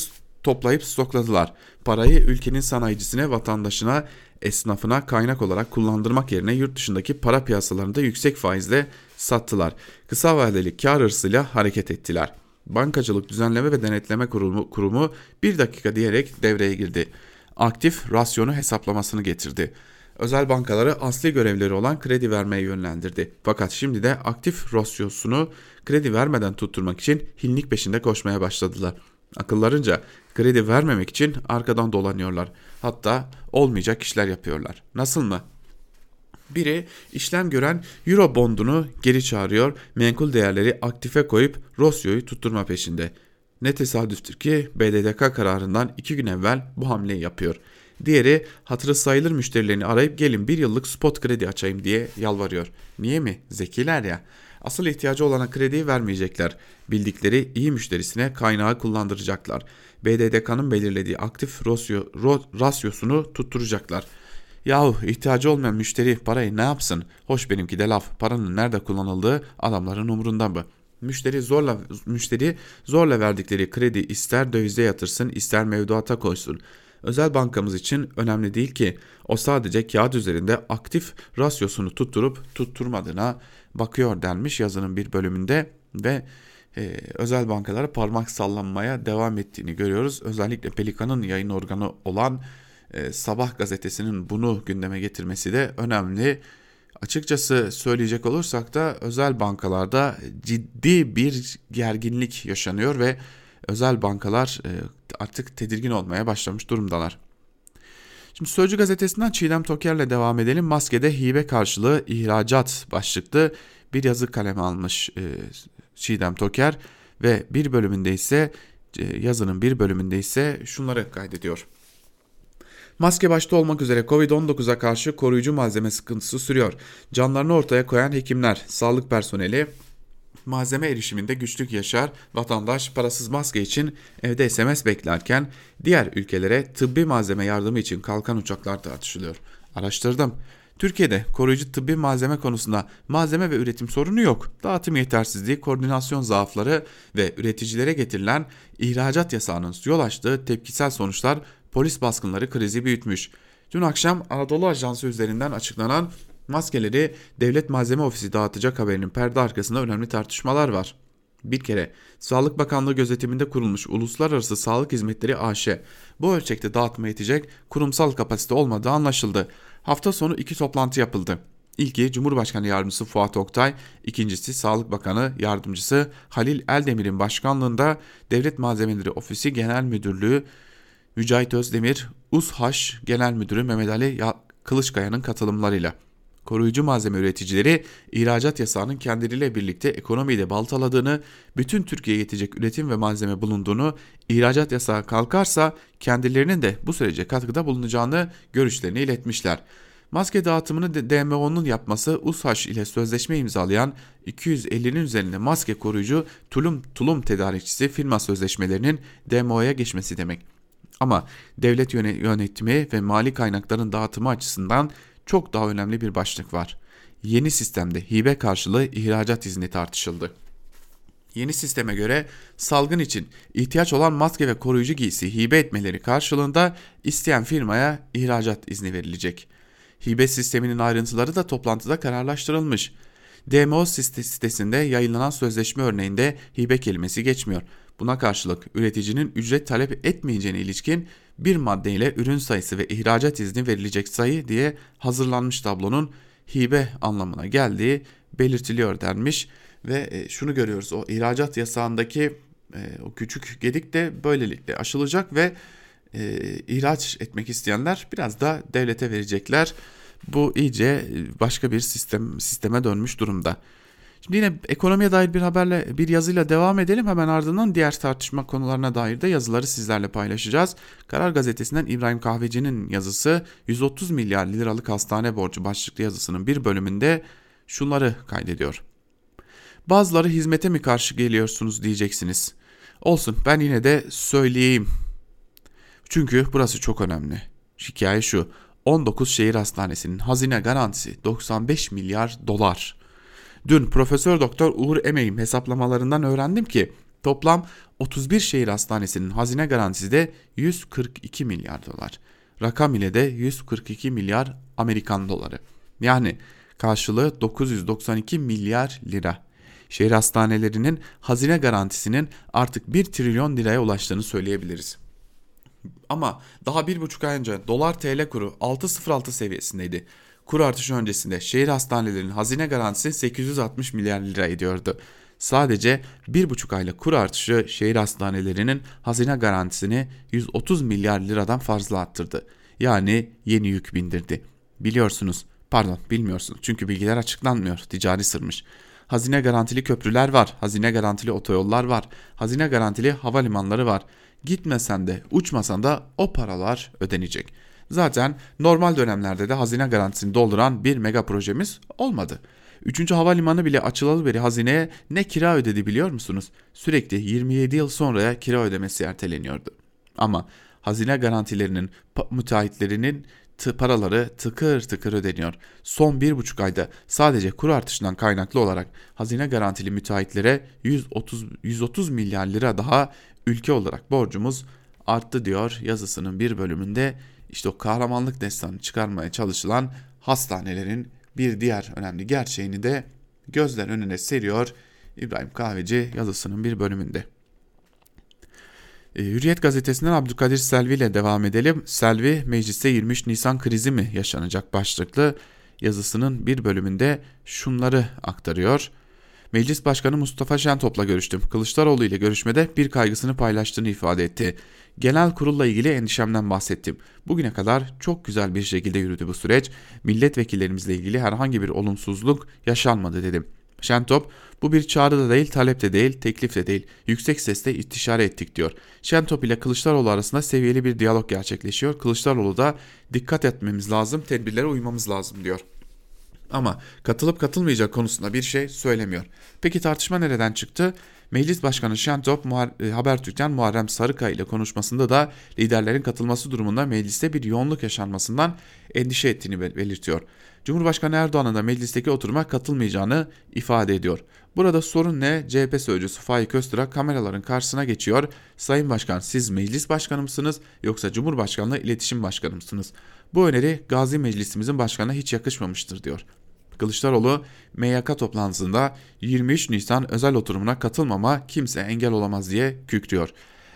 toplayıp stokladılar. Parayı ülkenin sanayicisine, vatandaşına, esnafına kaynak olarak kullandırmak yerine yurt dışındaki para piyasalarında yüksek faizle sattılar. Kısa vadeli kar hırsıyla hareket ettiler. Bankacılık Düzenleme ve Denetleme Kurumu, kurumu bir dakika diyerek devreye girdi. Aktif rasyonu hesaplamasını getirdi. Özel bankaları asli görevleri olan kredi vermeye yönlendirdi. Fakat şimdi de aktif rasyosunu kredi vermeden tutturmak için hinlik peşinde koşmaya başladılar. Akıllarınca kredi vermemek için arkadan dolanıyorlar. Hatta olmayacak işler yapıyorlar. Nasıl mı? Biri işlem gören Euro bondunu geri çağırıyor, menkul değerleri aktife koyup Rosyo'yu tutturma peşinde. Ne tesadüftür ki BDDK kararından iki gün evvel bu hamleyi yapıyor. Diğeri hatırı sayılır müşterilerini arayıp gelin bir yıllık spot kredi açayım diye yalvarıyor. Niye mi? Zekiler ya. Asıl ihtiyacı olana krediyi vermeyecekler. Bildikleri iyi müşterisine kaynağı kullandıracaklar. BDDK'nın belirlediği aktif rasyo, rasyosunu tutturacaklar.'' Yahu ihtiyacı olmayan müşteri parayı ne yapsın? Hoş benimki de laf. Paranın nerede kullanıldığı adamların umurunda mı? Müşteri zorla müşteri zorla verdikleri kredi ister dövize yatırsın ister mevduata koysun. Özel bankamız için önemli değil ki o sadece kağıt üzerinde aktif rasyosunu tutturup tutturmadığına bakıyor denmiş yazının bir bölümünde ve e, özel bankalara parmak sallanmaya devam ettiğini görüyoruz. Özellikle Pelikan'ın yayın organı olan e, Sabah gazetesinin bunu gündeme getirmesi de önemli. Açıkçası söyleyecek olursak da özel bankalarda ciddi bir gerginlik yaşanıyor ve özel bankalar e, artık tedirgin olmaya başlamış durumdalar. Şimdi Sözcü gazetesinden Çiğdem Toker'le devam edelim. Maskede hibe karşılığı ihracat başlıklı bir yazı kaleme almış e, Çiğdem Toker ve bir bölümünde ise yazının bir bölümünde ise şunları kaydediyor. Maske başta olmak üzere Covid-19'a karşı koruyucu malzeme sıkıntısı sürüyor. Canlarını ortaya koyan hekimler, sağlık personeli, malzeme erişiminde güçlük yaşar, vatandaş parasız maske için evde SMS beklerken diğer ülkelere tıbbi malzeme yardımı için kalkan uçaklar tartışılıyor. Araştırdım. Türkiye'de koruyucu tıbbi malzeme konusunda malzeme ve üretim sorunu yok. Dağıtım yetersizliği, koordinasyon zaafları ve üreticilere getirilen ihracat yasağının yol açtığı tepkisel sonuçlar polis baskınları krizi büyütmüş. Dün akşam Anadolu Ajansı üzerinden açıklanan maskeleri Devlet Malzeme Ofisi dağıtacak haberinin perde arkasında önemli tartışmalar var. Bir kere Sağlık Bakanlığı gözetiminde kurulmuş Uluslararası Sağlık Hizmetleri AŞ bu ölçekte dağıtma yetecek kurumsal kapasite olmadığı anlaşıldı. Hafta sonu iki toplantı yapıldı. İlki Cumhurbaşkanı Yardımcısı Fuat Oktay, ikincisi Sağlık Bakanı Yardımcısı Halil Eldemir'in başkanlığında Devlet Malzemeleri Ofisi Genel Müdürlüğü Mücahit Özdemir, USHAŞ Genel Müdürü Mehmet Ali Kılıçkaya'nın katılımlarıyla. Koruyucu malzeme üreticileri ihracat yasağının kendileriyle birlikte ekonomiyi de baltaladığını, bütün Türkiye'ye yetecek üretim ve malzeme bulunduğunu, ihracat yasağı kalkarsa kendilerinin de bu sürece katkıda bulunacağını görüşlerini iletmişler. Maske dağıtımını DMO'nun yapması USHAŞ ile sözleşme imzalayan 250'nin üzerinde maske koruyucu tulum tulum tedarikçisi firma sözleşmelerinin DMO'ya geçmesi demek. Ama devlet yönetimi ve mali kaynakların dağıtımı açısından çok daha önemli bir başlık var. Yeni sistemde hibe karşılığı ihracat izni tartışıldı. Yeni sisteme göre salgın için ihtiyaç olan maske ve koruyucu giysi hibe etmeleri karşılığında isteyen firmaya ihracat izni verilecek. Hibe sisteminin ayrıntıları da toplantıda kararlaştırılmış. DMO sitesinde yayınlanan sözleşme örneğinde hibe kelimesi geçmiyor. Buna karşılık üreticinin ücret talep etmeyeceğine ilişkin bir maddeyle ürün sayısı ve ihracat izni verilecek sayı diye hazırlanmış tablonun hibe anlamına geldiği belirtiliyor denmiş ve e, şunu görüyoruz o ihracat yasağındaki e, o küçük gedik de böylelikle aşılacak ve e, ihraç etmek isteyenler biraz da devlete verecekler. Bu iyice başka bir sistem sisteme dönmüş durumda. Şimdi yine ekonomiye dair bir haberle bir yazıyla devam edelim. Hemen ardından diğer tartışma konularına dair de yazıları sizlerle paylaşacağız. Karar Gazetesi'nden İbrahim Kahveci'nin yazısı 130 milyar liralık hastane borcu başlıklı yazısının bir bölümünde şunları kaydediyor. Bazıları hizmete mi karşı geliyorsunuz diyeceksiniz. Olsun ben yine de söyleyeyim. Çünkü burası çok önemli. Hikaye şu. 19 şehir hastanesinin hazine garantisi 95 milyar dolar. Dün Profesör Doktor Uğur Emeğim hesaplamalarından öğrendim ki toplam 31 şehir hastanesinin hazine garantisi de 142 milyar dolar. Rakam ile de 142 milyar Amerikan doları. Yani karşılığı 992 milyar lira. Şehir hastanelerinin hazine garantisinin artık 1 trilyon liraya ulaştığını söyleyebiliriz. Ama daha bir buçuk ay önce dolar TL kuru 6.06 seviyesindeydi. Kur artışı öncesinde şehir hastanelerinin hazine garantisi 860 milyar lira ediyordu. Sadece bir buçuk aylık kur artışı şehir hastanelerinin hazine garantisini 130 milyar liradan fazla arttırdı. Yani yeni yük bindirdi. Biliyorsunuz, pardon bilmiyorsunuz çünkü bilgiler açıklanmıyor, ticari sırmış. Hazine garantili köprüler var, hazine garantili otoyollar var, hazine garantili havalimanları var. Gitmesen de uçmasan da o paralar ödenecek. Zaten normal dönemlerde de hazine garantisini dolduran bir mega projemiz olmadı. Üçüncü havalimanı bile açılalı beri hazineye ne kira ödedi biliyor musunuz? Sürekli 27 yıl sonraya kira ödemesi erteleniyordu. Ama hazine garantilerinin müteahhitlerinin paraları tıkır tıkır ödeniyor. Son bir buçuk ayda sadece kur artışından kaynaklı olarak hazine garantili müteahhitlere 130, 130 milyar lira daha ülke olarak borcumuz arttı diyor yazısının bir bölümünde işte o kahramanlık destanı çıkarmaya çalışılan hastanelerin bir diğer önemli gerçeğini de gözler önüne seriyor İbrahim Kahveci yazısının bir bölümünde. E, Hürriyet gazetesinden Abdülkadir Selvi ile devam edelim. Selvi mecliste 23 Nisan krizi mi yaşanacak başlıklı yazısının bir bölümünde şunları aktarıyor. Meclis Başkanı Mustafa Şentop'la görüştüm. Kılıçdaroğlu ile görüşmede bir kaygısını paylaştığını ifade etti. Genel kurulla ilgili endişemden bahsettim. Bugüne kadar çok güzel bir şekilde yürüdü bu süreç. Milletvekillerimizle ilgili herhangi bir olumsuzluk yaşanmadı dedim. Şentop bu bir çağrı da değil, talep de değil, teklif de değil. Yüksek sesle istişare ettik diyor. Şentop ile Kılıçdaroğlu arasında seviyeli bir diyalog gerçekleşiyor. Kılıçdaroğlu da dikkat etmemiz lazım, tedbirlere uymamız lazım diyor. Ama katılıp katılmayacak konusunda bir şey söylemiyor. Peki tartışma nereden çıktı? Meclis Başkanı Şentop Muhar- e, Habertürk'ten Muharrem Sarıkaya ile konuşmasında da liderlerin katılması durumunda mecliste bir yoğunluk yaşanmasından endişe ettiğini bel- belirtiyor. Cumhurbaşkanı Erdoğan'ın da meclisteki oturuma katılmayacağını ifade ediyor. Burada sorun ne? CHP sözcüsü Faik Öztürk kameraların karşısına geçiyor. Sayın Başkan siz meclis başkanı mısınız yoksa Cumhurbaşkanlığı iletişim başkanı mısınız? Bu öneri Gazi Meclisimizin başkanına hiç yakışmamıştır diyor. Kılıçdaroğlu MYK toplantısında 23 Nisan özel oturumuna katılmama kimse engel olamaz diye kükrüyor.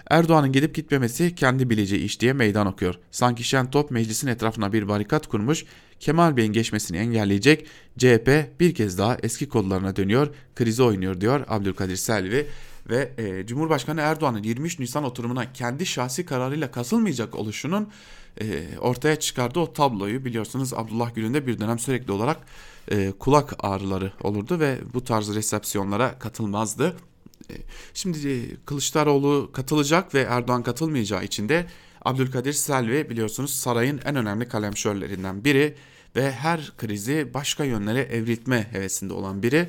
Erdoğan'ın gidip gitmemesi kendi bileceği iş diye meydan okuyor. Sanki Şentop meclisin etrafına bir barikat kurmuş, Kemal Bey'in geçmesini engelleyecek CHP bir kez daha eski kodlarına dönüyor, krizi oynuyor diyor Abdülkadir Selvi. Ve e, Cumhurbaşkanı Erdoğan'ın 23 Nisan oturumuna kendi şahsi kararıyla katılmayacak oluşunun e, ortaya çıkardığı o tabloyu biliyorsunuz Abdullah Gül'ün de bir dönem sürekli olarak e, kulak ağrıları olurdu ve bu tarz resepsiyonlara katılmazdı. E, Şimdi e, Kılıçdaroğlu katılacak ve Erdoğan katılmayacağı için de Abdülkadir Selvi biliyorsunuz sarayın en önemli kalemşörlerinden biri ve her krizi başka yönlere evriltme hevesinde olan biri.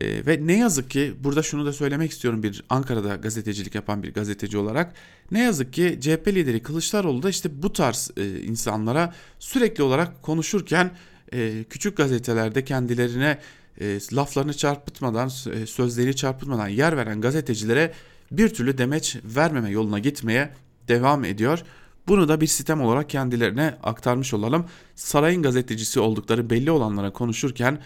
E, ve ne yazık ki burada şunu da söylemek istiyorum bir Ankara'da gazetecilik yapan bir gazeteci olarak. Ne yazık ki CHP lideri Kılıçdaroğlu da işte bu tarz e, insanlara sürekli olarak konuşurken e, küçük gazetelerde kendilerine e, laflarını çarpıtmadan, e, sözleri çarpıtmadan yer veren gazetecilere bir türlü demeç vermeme yoluna gitmeye devam ediyor. Bunu da bir sistem olarak kendilerine aktarmış olalım. Sarayın gazetecisi oldukları belli olanlara konuşurken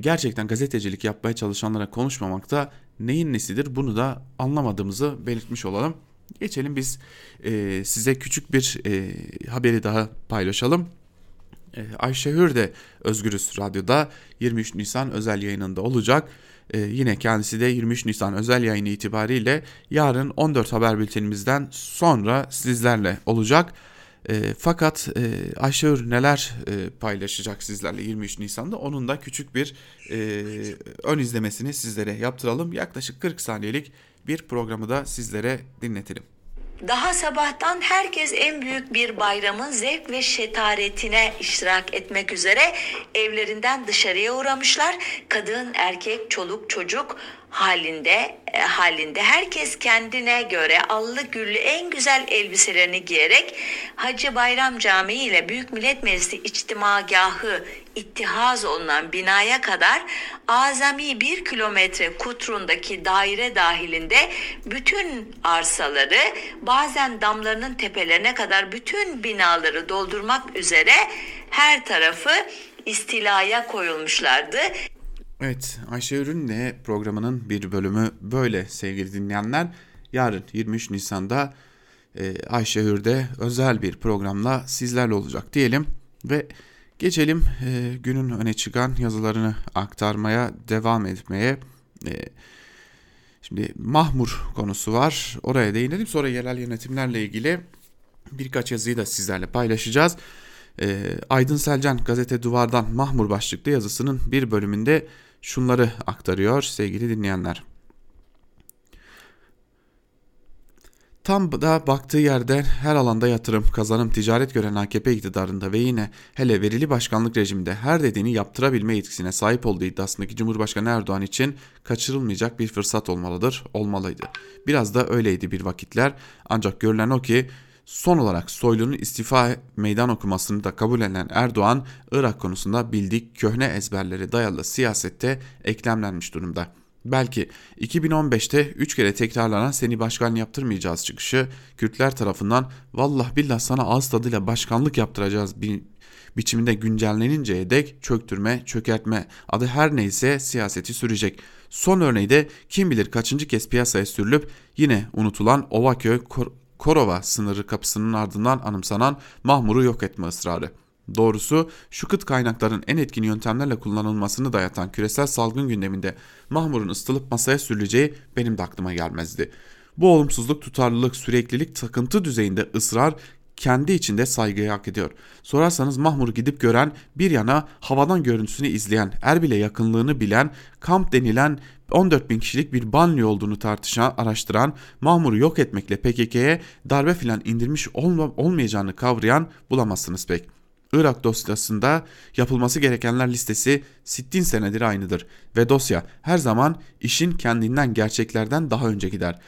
gerçekten gazetecilik yapmaya çalışanlara konuşmamakta neyin nesidir bunu da anlamadığımızı belirtmiş olalım. Geçelim biz e, size küçük bir e, haberi daha paylaşalım. E, Ayşe Hür de Özgürüz Radyo'da 23 Nisan özel yayınında olacak. E, yine kendisi de 23 Nisan özel yayını itibariyle yarın 14 haber bültenimizden sonra sizlerle olacak. E, fakat e, Ayşe neler e, paylaşacak sizlerle 23 Nisan'da onun da küçük bir e, ön izlemesini sizlere yaptıralım. Yaklaşık 40 saniyelik bir programı da sizlere dinletelim. Daha sabahtan herkes en büyük bir bayramın zevk ve şetaretine iştirak etmek üzere evlerinden dışarıya uğramışlar. Kadın, erkek, çoluk, çocuk halinde e, halinde herkes kendine göre allı güllü en güzel elbiselerini giyerek Hacı Bayram Camii ile Büyük Millet Meclisi içtimagahı ittihaz olunan binaya kadar azami bir kilometre kutrundaki daire dahilinde bütün arsaları bazen damlarının tepelerine kadar bütün binaları doldurmak üzere her tarafı istilaya koyulmuşlardı. Evet Ayşe Ürün'le programının bir bölümü böyle sevgili dinleyenler. Yarın 23 Nisan'da e, Ayşe Hür'de özel bir programla sizlerle olacak diyelim. Ve geçelim e, günün öne çıkan yazılarını aktarmaya devam etmeye. E, şimdi Mahmur konusu var oraya değinelim sonra yerel yönetimlerle ilgili birkaç yazıyı da sizlerle paylaşacağız. E, Aydın Selcan gazete Duvar'dan Mahmur başlıklı yazısının bir bölümünde şunları aktarıyor sevgili dinleyenler. Tam da baktığı yerden her alanda yatırım, kazanım, ticaret gören AKP iktidarında ve yine hele verili başkanlık rejiminde her dediğini yaptırabilme yetkisine sahip olduğu iddiasındaki Cumhurbaşkanı Erdoğan için kaçırılmayacak bir fırsat olmalıdır, olmalıydı. Biraz da öyleydi bir vakitler ancak görülen o ki Son olarak Soylu'nun istifa meydan okumasını da kabul eden Erdoğan, Irak konusunda bildik köhne ezberlere dayalı siyasette eklemlenmiş durumda. Belki 2015'te 3 kere tekrarlanan seni başkan yaptırmayacağız çıkışı Kürtler tarafından vallah billah sana ağız tadıyla başkanlık yaptıracağız bi biçiminde güncelleninceye dek çöktürme, çökertme adı her neyse siyaseti sürecek. Son örneği de kim bilir kaçıncı kez piyasaya sürülüp yine unutulan Ovaköy Korova sınırı kapısının ardından anımsanan Mahmur'u yok etme ısrarı. Doğrusu şu kıt kaynakların en etkin yöntemlerle kullanılmasını dayatan küresel salgın gündeminde Mahmur'un ısıtılıp masaya sürüleceği benim de aklıma gelmezdi. Bu olumsuzluk, tutarlılık, süreklilik, takıntı düzeyinde ısrar kendi içinde saygıyı hak ediyor. Sorarsanız Mahmur'u gidip gören, bir yana havadan görüntüsünü izleyen, Erbil'e yakınlığını bilen, kamp denilen 14 bin kişilik bir banliyö olduğunu tartışan, araştıran, Mahmur'u yok etmekle PKK'ye darbe filan indirmiş olma, olmayacağını kavrayan bulamazsınız pek. Irak dosyasında yapılması gerekenler listesi sittin senedir aynıdır ve dosya her zaman işin kendinden gerçeklerden daha önce gider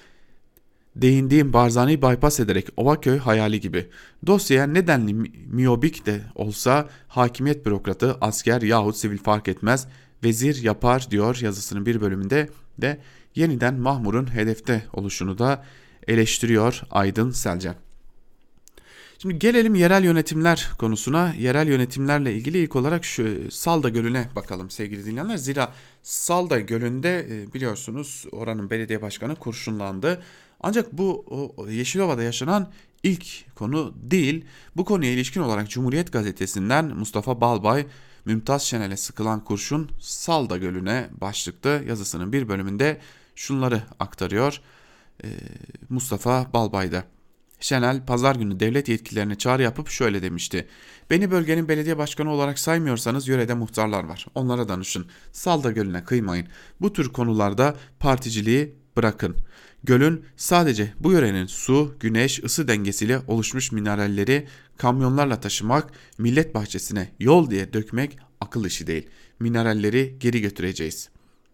değindiğim Barzani'yi bypass ederek Ovaköy hayali gibi. Dosyaya nedenli miyobik de olsa hakimiyet bürokratı, asker yahut sivil fark etmez vezir yapar diyor yazısının bir bölümünde de yeniden Mahmur'un hedefte oluşunu da eleştiriyor Aydın Selcan. Şimdi gelelim yerel yönetimler konusuna. Yerel yönetimlerle ilgili ilk olarak şu Salda Gölü'ne bakalım sevgili dinleyenler. Zira Salda Gölü'nde e, biliyorsunuz oranın belediye başkanı kurşunlandı. Ancak bu Yeşilova'da yaşanan ilk konu değil. Bu konuya ilişkin olarak Cumhuriyet Gazetesi'nden Mustafa Balbay Mümtaz Şenel'e sıkılan kurşun Salda Gölü'ne başlıklı yazısının bir bölümünde şunları aktarıyor. Mustafa Balbay'da. Şenel pazar günü devlet yetkililerine çağrı yapıp şöyle demişti. Beni bölgenin belediye başkanı olarak saymıyorsanız yörede muhtarlar var. Onlara danışın. Salda Gölü'ne kıymayın. Bu tür konularda particiliği bırakın. Gölün sadece bu yörenin su, güneş, ısı dengesiyle oluşmuş mineralleri kamyonlarla taşımak, millet bahçesine yol diye dökmek akıl işi değil. Mineralleri geri götüreceğiz.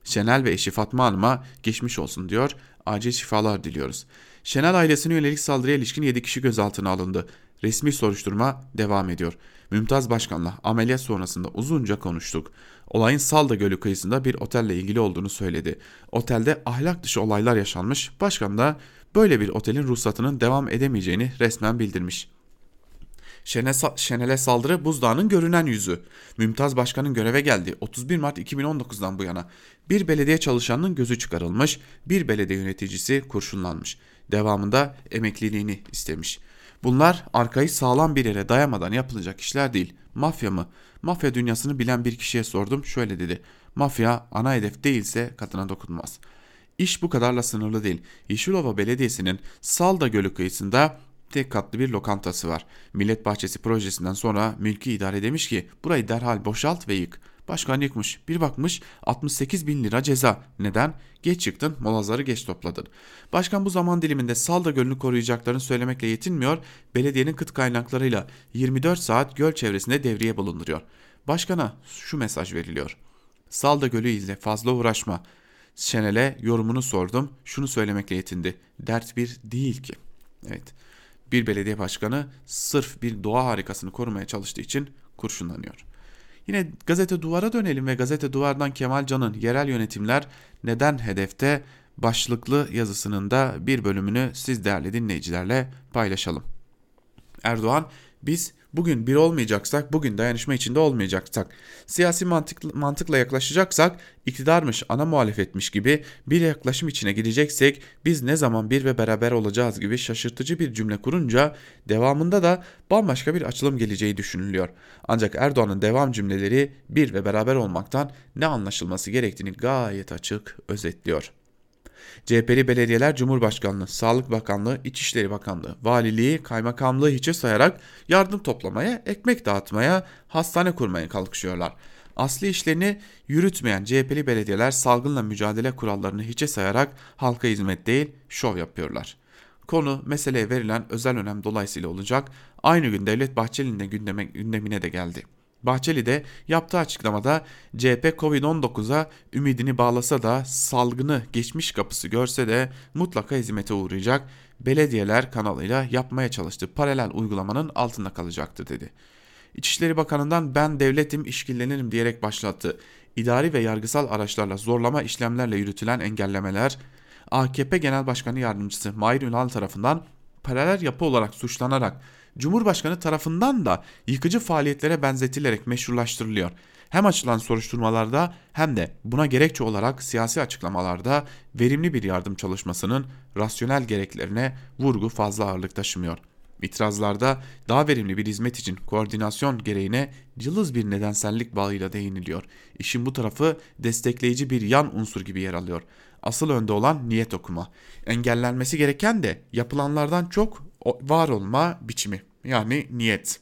Şenel ve eşi Fatma Hanım'a geçmiş olsun diyor. Acil şifalar diliyoruz. Şenel ailesine yönelik saldırıya ilişkin 7 kişi gözaltına alındı. Resmi soruşturma devam ediyor. Mümtaz Başkan'la ameliyat sonrasında uzunca konuştuk. Olayın Salda Gölü kıyısında bir otelle ilgili olduğunu söyledi. Otelde ahlak dışı olaylar yaşanmış. Başkan da böyle bir otelin ruhsatının devam edemeyeceğini resmen bildirmiş. Şenel'e saldırı buzdağının görünen yüzü. Mümtaz Başkan'ın göreve geldiği 31 Mart 2019'dan bu yana bir belediye çalışanının gözü çıkarılmış, bir belediye yöneticisi kurşunlanmış. Devamında emekliliğini istemiş. Bunlar arkayı sağlam bir yere dayamadan yapılacak işler değil. Mafya mı? Mafya dünyasını bilen bir kişiye sordum. Şöyle dedi. Mafya ana hedef değilse kadına dokunmaz. İş bu kadarla sınırlı değil. Yeşilova Belediyesi'nin Salda Gölü kıyısında tek katlı bir lokantası var. Millet Bahçesi projesinden sonra mülki idare demiş ki burayı derhal boşalt ve yık. Başkan yıkmış. Bir bakmış 68 bin lira ceza. Neden? Geç çıktın, molazları geç topladın. Başkan bu zaman diliminde Salda Gölü'nü koruyacaklarını söylemekle yetinmiyor, belediyenin kıt kaynaklarıyla 24 saat göl çevresinde devriye bulunduruyor. Başkana şu mesaj veriliyor. Salda Gölü ile fazla uğraşma. Şenel'e yorumunu sordum, şunu söylemekle yetindi. Dert bir değil ki. Evet, bir belediye başkanı sırf bir doğa harikasını korumaya çalıştığı için kurşunlanıyor. Yine gazete duvara dönelim ve gazete duvardan Kemal Can'ın yerel yönetimler neden hedefte başlıklı yazısının da bir bölümünü siz değerli dinleyicilerle paylaşalım. Erdoğan biz bugün bir olmayacaksak, bugün dayanışma içinde olmayacaksak, siyasi mantık, mantıkla yaklaşacaksak, iktidarmış, ana muhalefetmiş gibi bir yaklaşım içine gireceksek, biz ne zaman bir ve beraber olacağız gibi şaşırtıcı bir cümle kurunca, devamında da bambaşka bir açılım geleceği düşünülüyor. Ancak Erdoğan'ın devam cümleleri bir ve beraber olmaktan ne anlaşılması gerektiğini gayet açık özetliyor. CHP'li belediyeler Cumhurbaşkanlığı, Sağlık Bakanlığı, İçişleri Bakanlığı, Valiliği, Kaymakamlığı hiçe sayarak yardım toplamaya, ekmek dağıtmaya, hastane kurmaya kalkışıyorlar. Asli işlerini yürütmeyen CHP'li belediyeler salgınla mücadele kurallarını hiçe sayarak halka hizmet değil şov yapıyorlar. Konu meseleye verilen özel önem dolayısıyla olacak. Aynı gün Devlet Bahçeli'nin de gündeme, gündemine de geldi. Bahçeli de yaptığı açıklamada CHP Covid-19'a ümidini bağlasa da salgını geçmiş kapısı görse de mutlaka hizmete uğrayacak, belediyeler kanalıyla yapmaya çalıştığı paralel uygulamanın altında kalacaktı dedi. İçişleri Bakanı'ndan ben devletim işkillenirim diyerek başlattı. İdari ve yargısal araçlarla zorlama işlemlerle yürütülen engellemeler AKP Genel Başkanı Yardımcısı Mahir Ünal tarafından paralel yapı olarak suçlanarak Cumhurbaşkanı tarafından da yıkıcı faaliyetlere benzetilerek meşrulaştırılıyor. Hem açılan soruşturmalarda hem de buna gerekçe olarak siyasi açıklamalarda verimli bir yardım çalışmasının rasyonel gereklerine vurgu fazla ağırlık taşımıyor. İtirazlarda daha verimli bir hizmet için koordinasyon gereğine cılız bir nedensellik bağıyla değiniliyor. İşin bu tarafı destekleyici bir yan unsur gibi yer alıyor. Asıl önde olan niyet okuma. Engellenmesi gereken de yapılanlardan çok var olma biçimi. Yani niyet.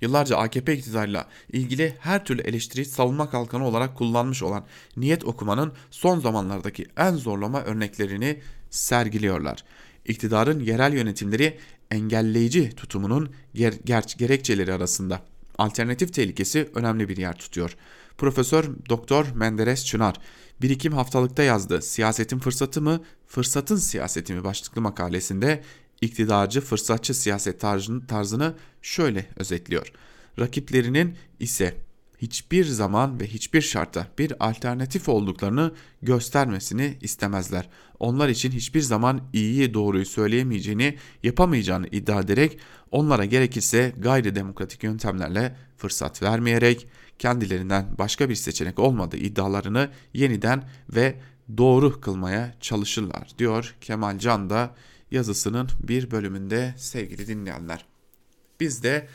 Yıllarca AKP iktidarıyla ilgili her türlü eleştiriyi savunma kalkanı olarak kullanmış olan niyet okumanın son zamanlardaki en zorlama örneklerini sergiliyorlar. İktidarın yerel yönetimleri engelleyici tutumunun ger- ger- gerekçeleri arasında alternatif tehlikesi önemli bir yer tutuyor. Profesör Doktor Menderes Çınar Birikim haftalıkta yazdığı Siyasetin Fırsatı mı, Fırsatın Siyaseti mi başlıklı makalesinde iktidarcı fırsatçı siyaset tarzını, tarzını şöyle özetliyor. Rakiplerinin ise hiçbir zaman ve hiçbir şartta bir alternatif olduklarını göstermesini istemezler. Onlar için hiçbir zaman iyiyi doğruyu söyleyemeyeceğini, yapamayacağını iddia ederek onlara gerekirse gayri demokratik yöntemlerle fırsat vermeyerek kendilerinden başka bir seçenek olmadığı iddialarını yeniden ve doğru kılmaya çalışırlar diyor Kemal Can da yazısının bir bölümünde sevgili dinleyenler. Biz de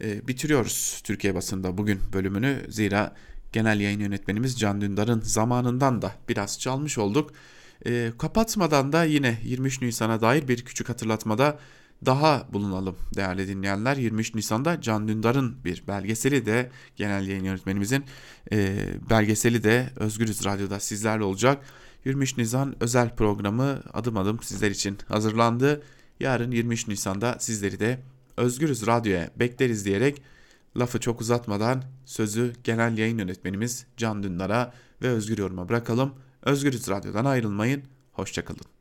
e, bitiriyoruz Türkiye basında bugün bölümünü zira genel yayın yönetmenimiz Can Dündar'ın zamanından da biraz çalmış olduk. E, kapatmadan da yine 23 Nisan'a dair bir küçük hatırlatmada daha bulunalım değerli dinleyenler. 23 Nisan'da Can Dündar'ın bir belgeseli de genel yayın yönetmenimizin e, belgeseli de Özgürüz Radyo'da sizlerle olacak. 23 Nisan özel programı adım adım sizler için hazırlandı. Yarın 23 Nisan'da sizleri de Özgürüz Radyo'ya bekleriz diyerek lafı çok uzatmadan sözü genel yayın yönetmenimiz Can Dündar'a ve Özgür Yorum'a bırakalım. Özgürüz Radyo'dan ayrılmayın. Hoşçakalın.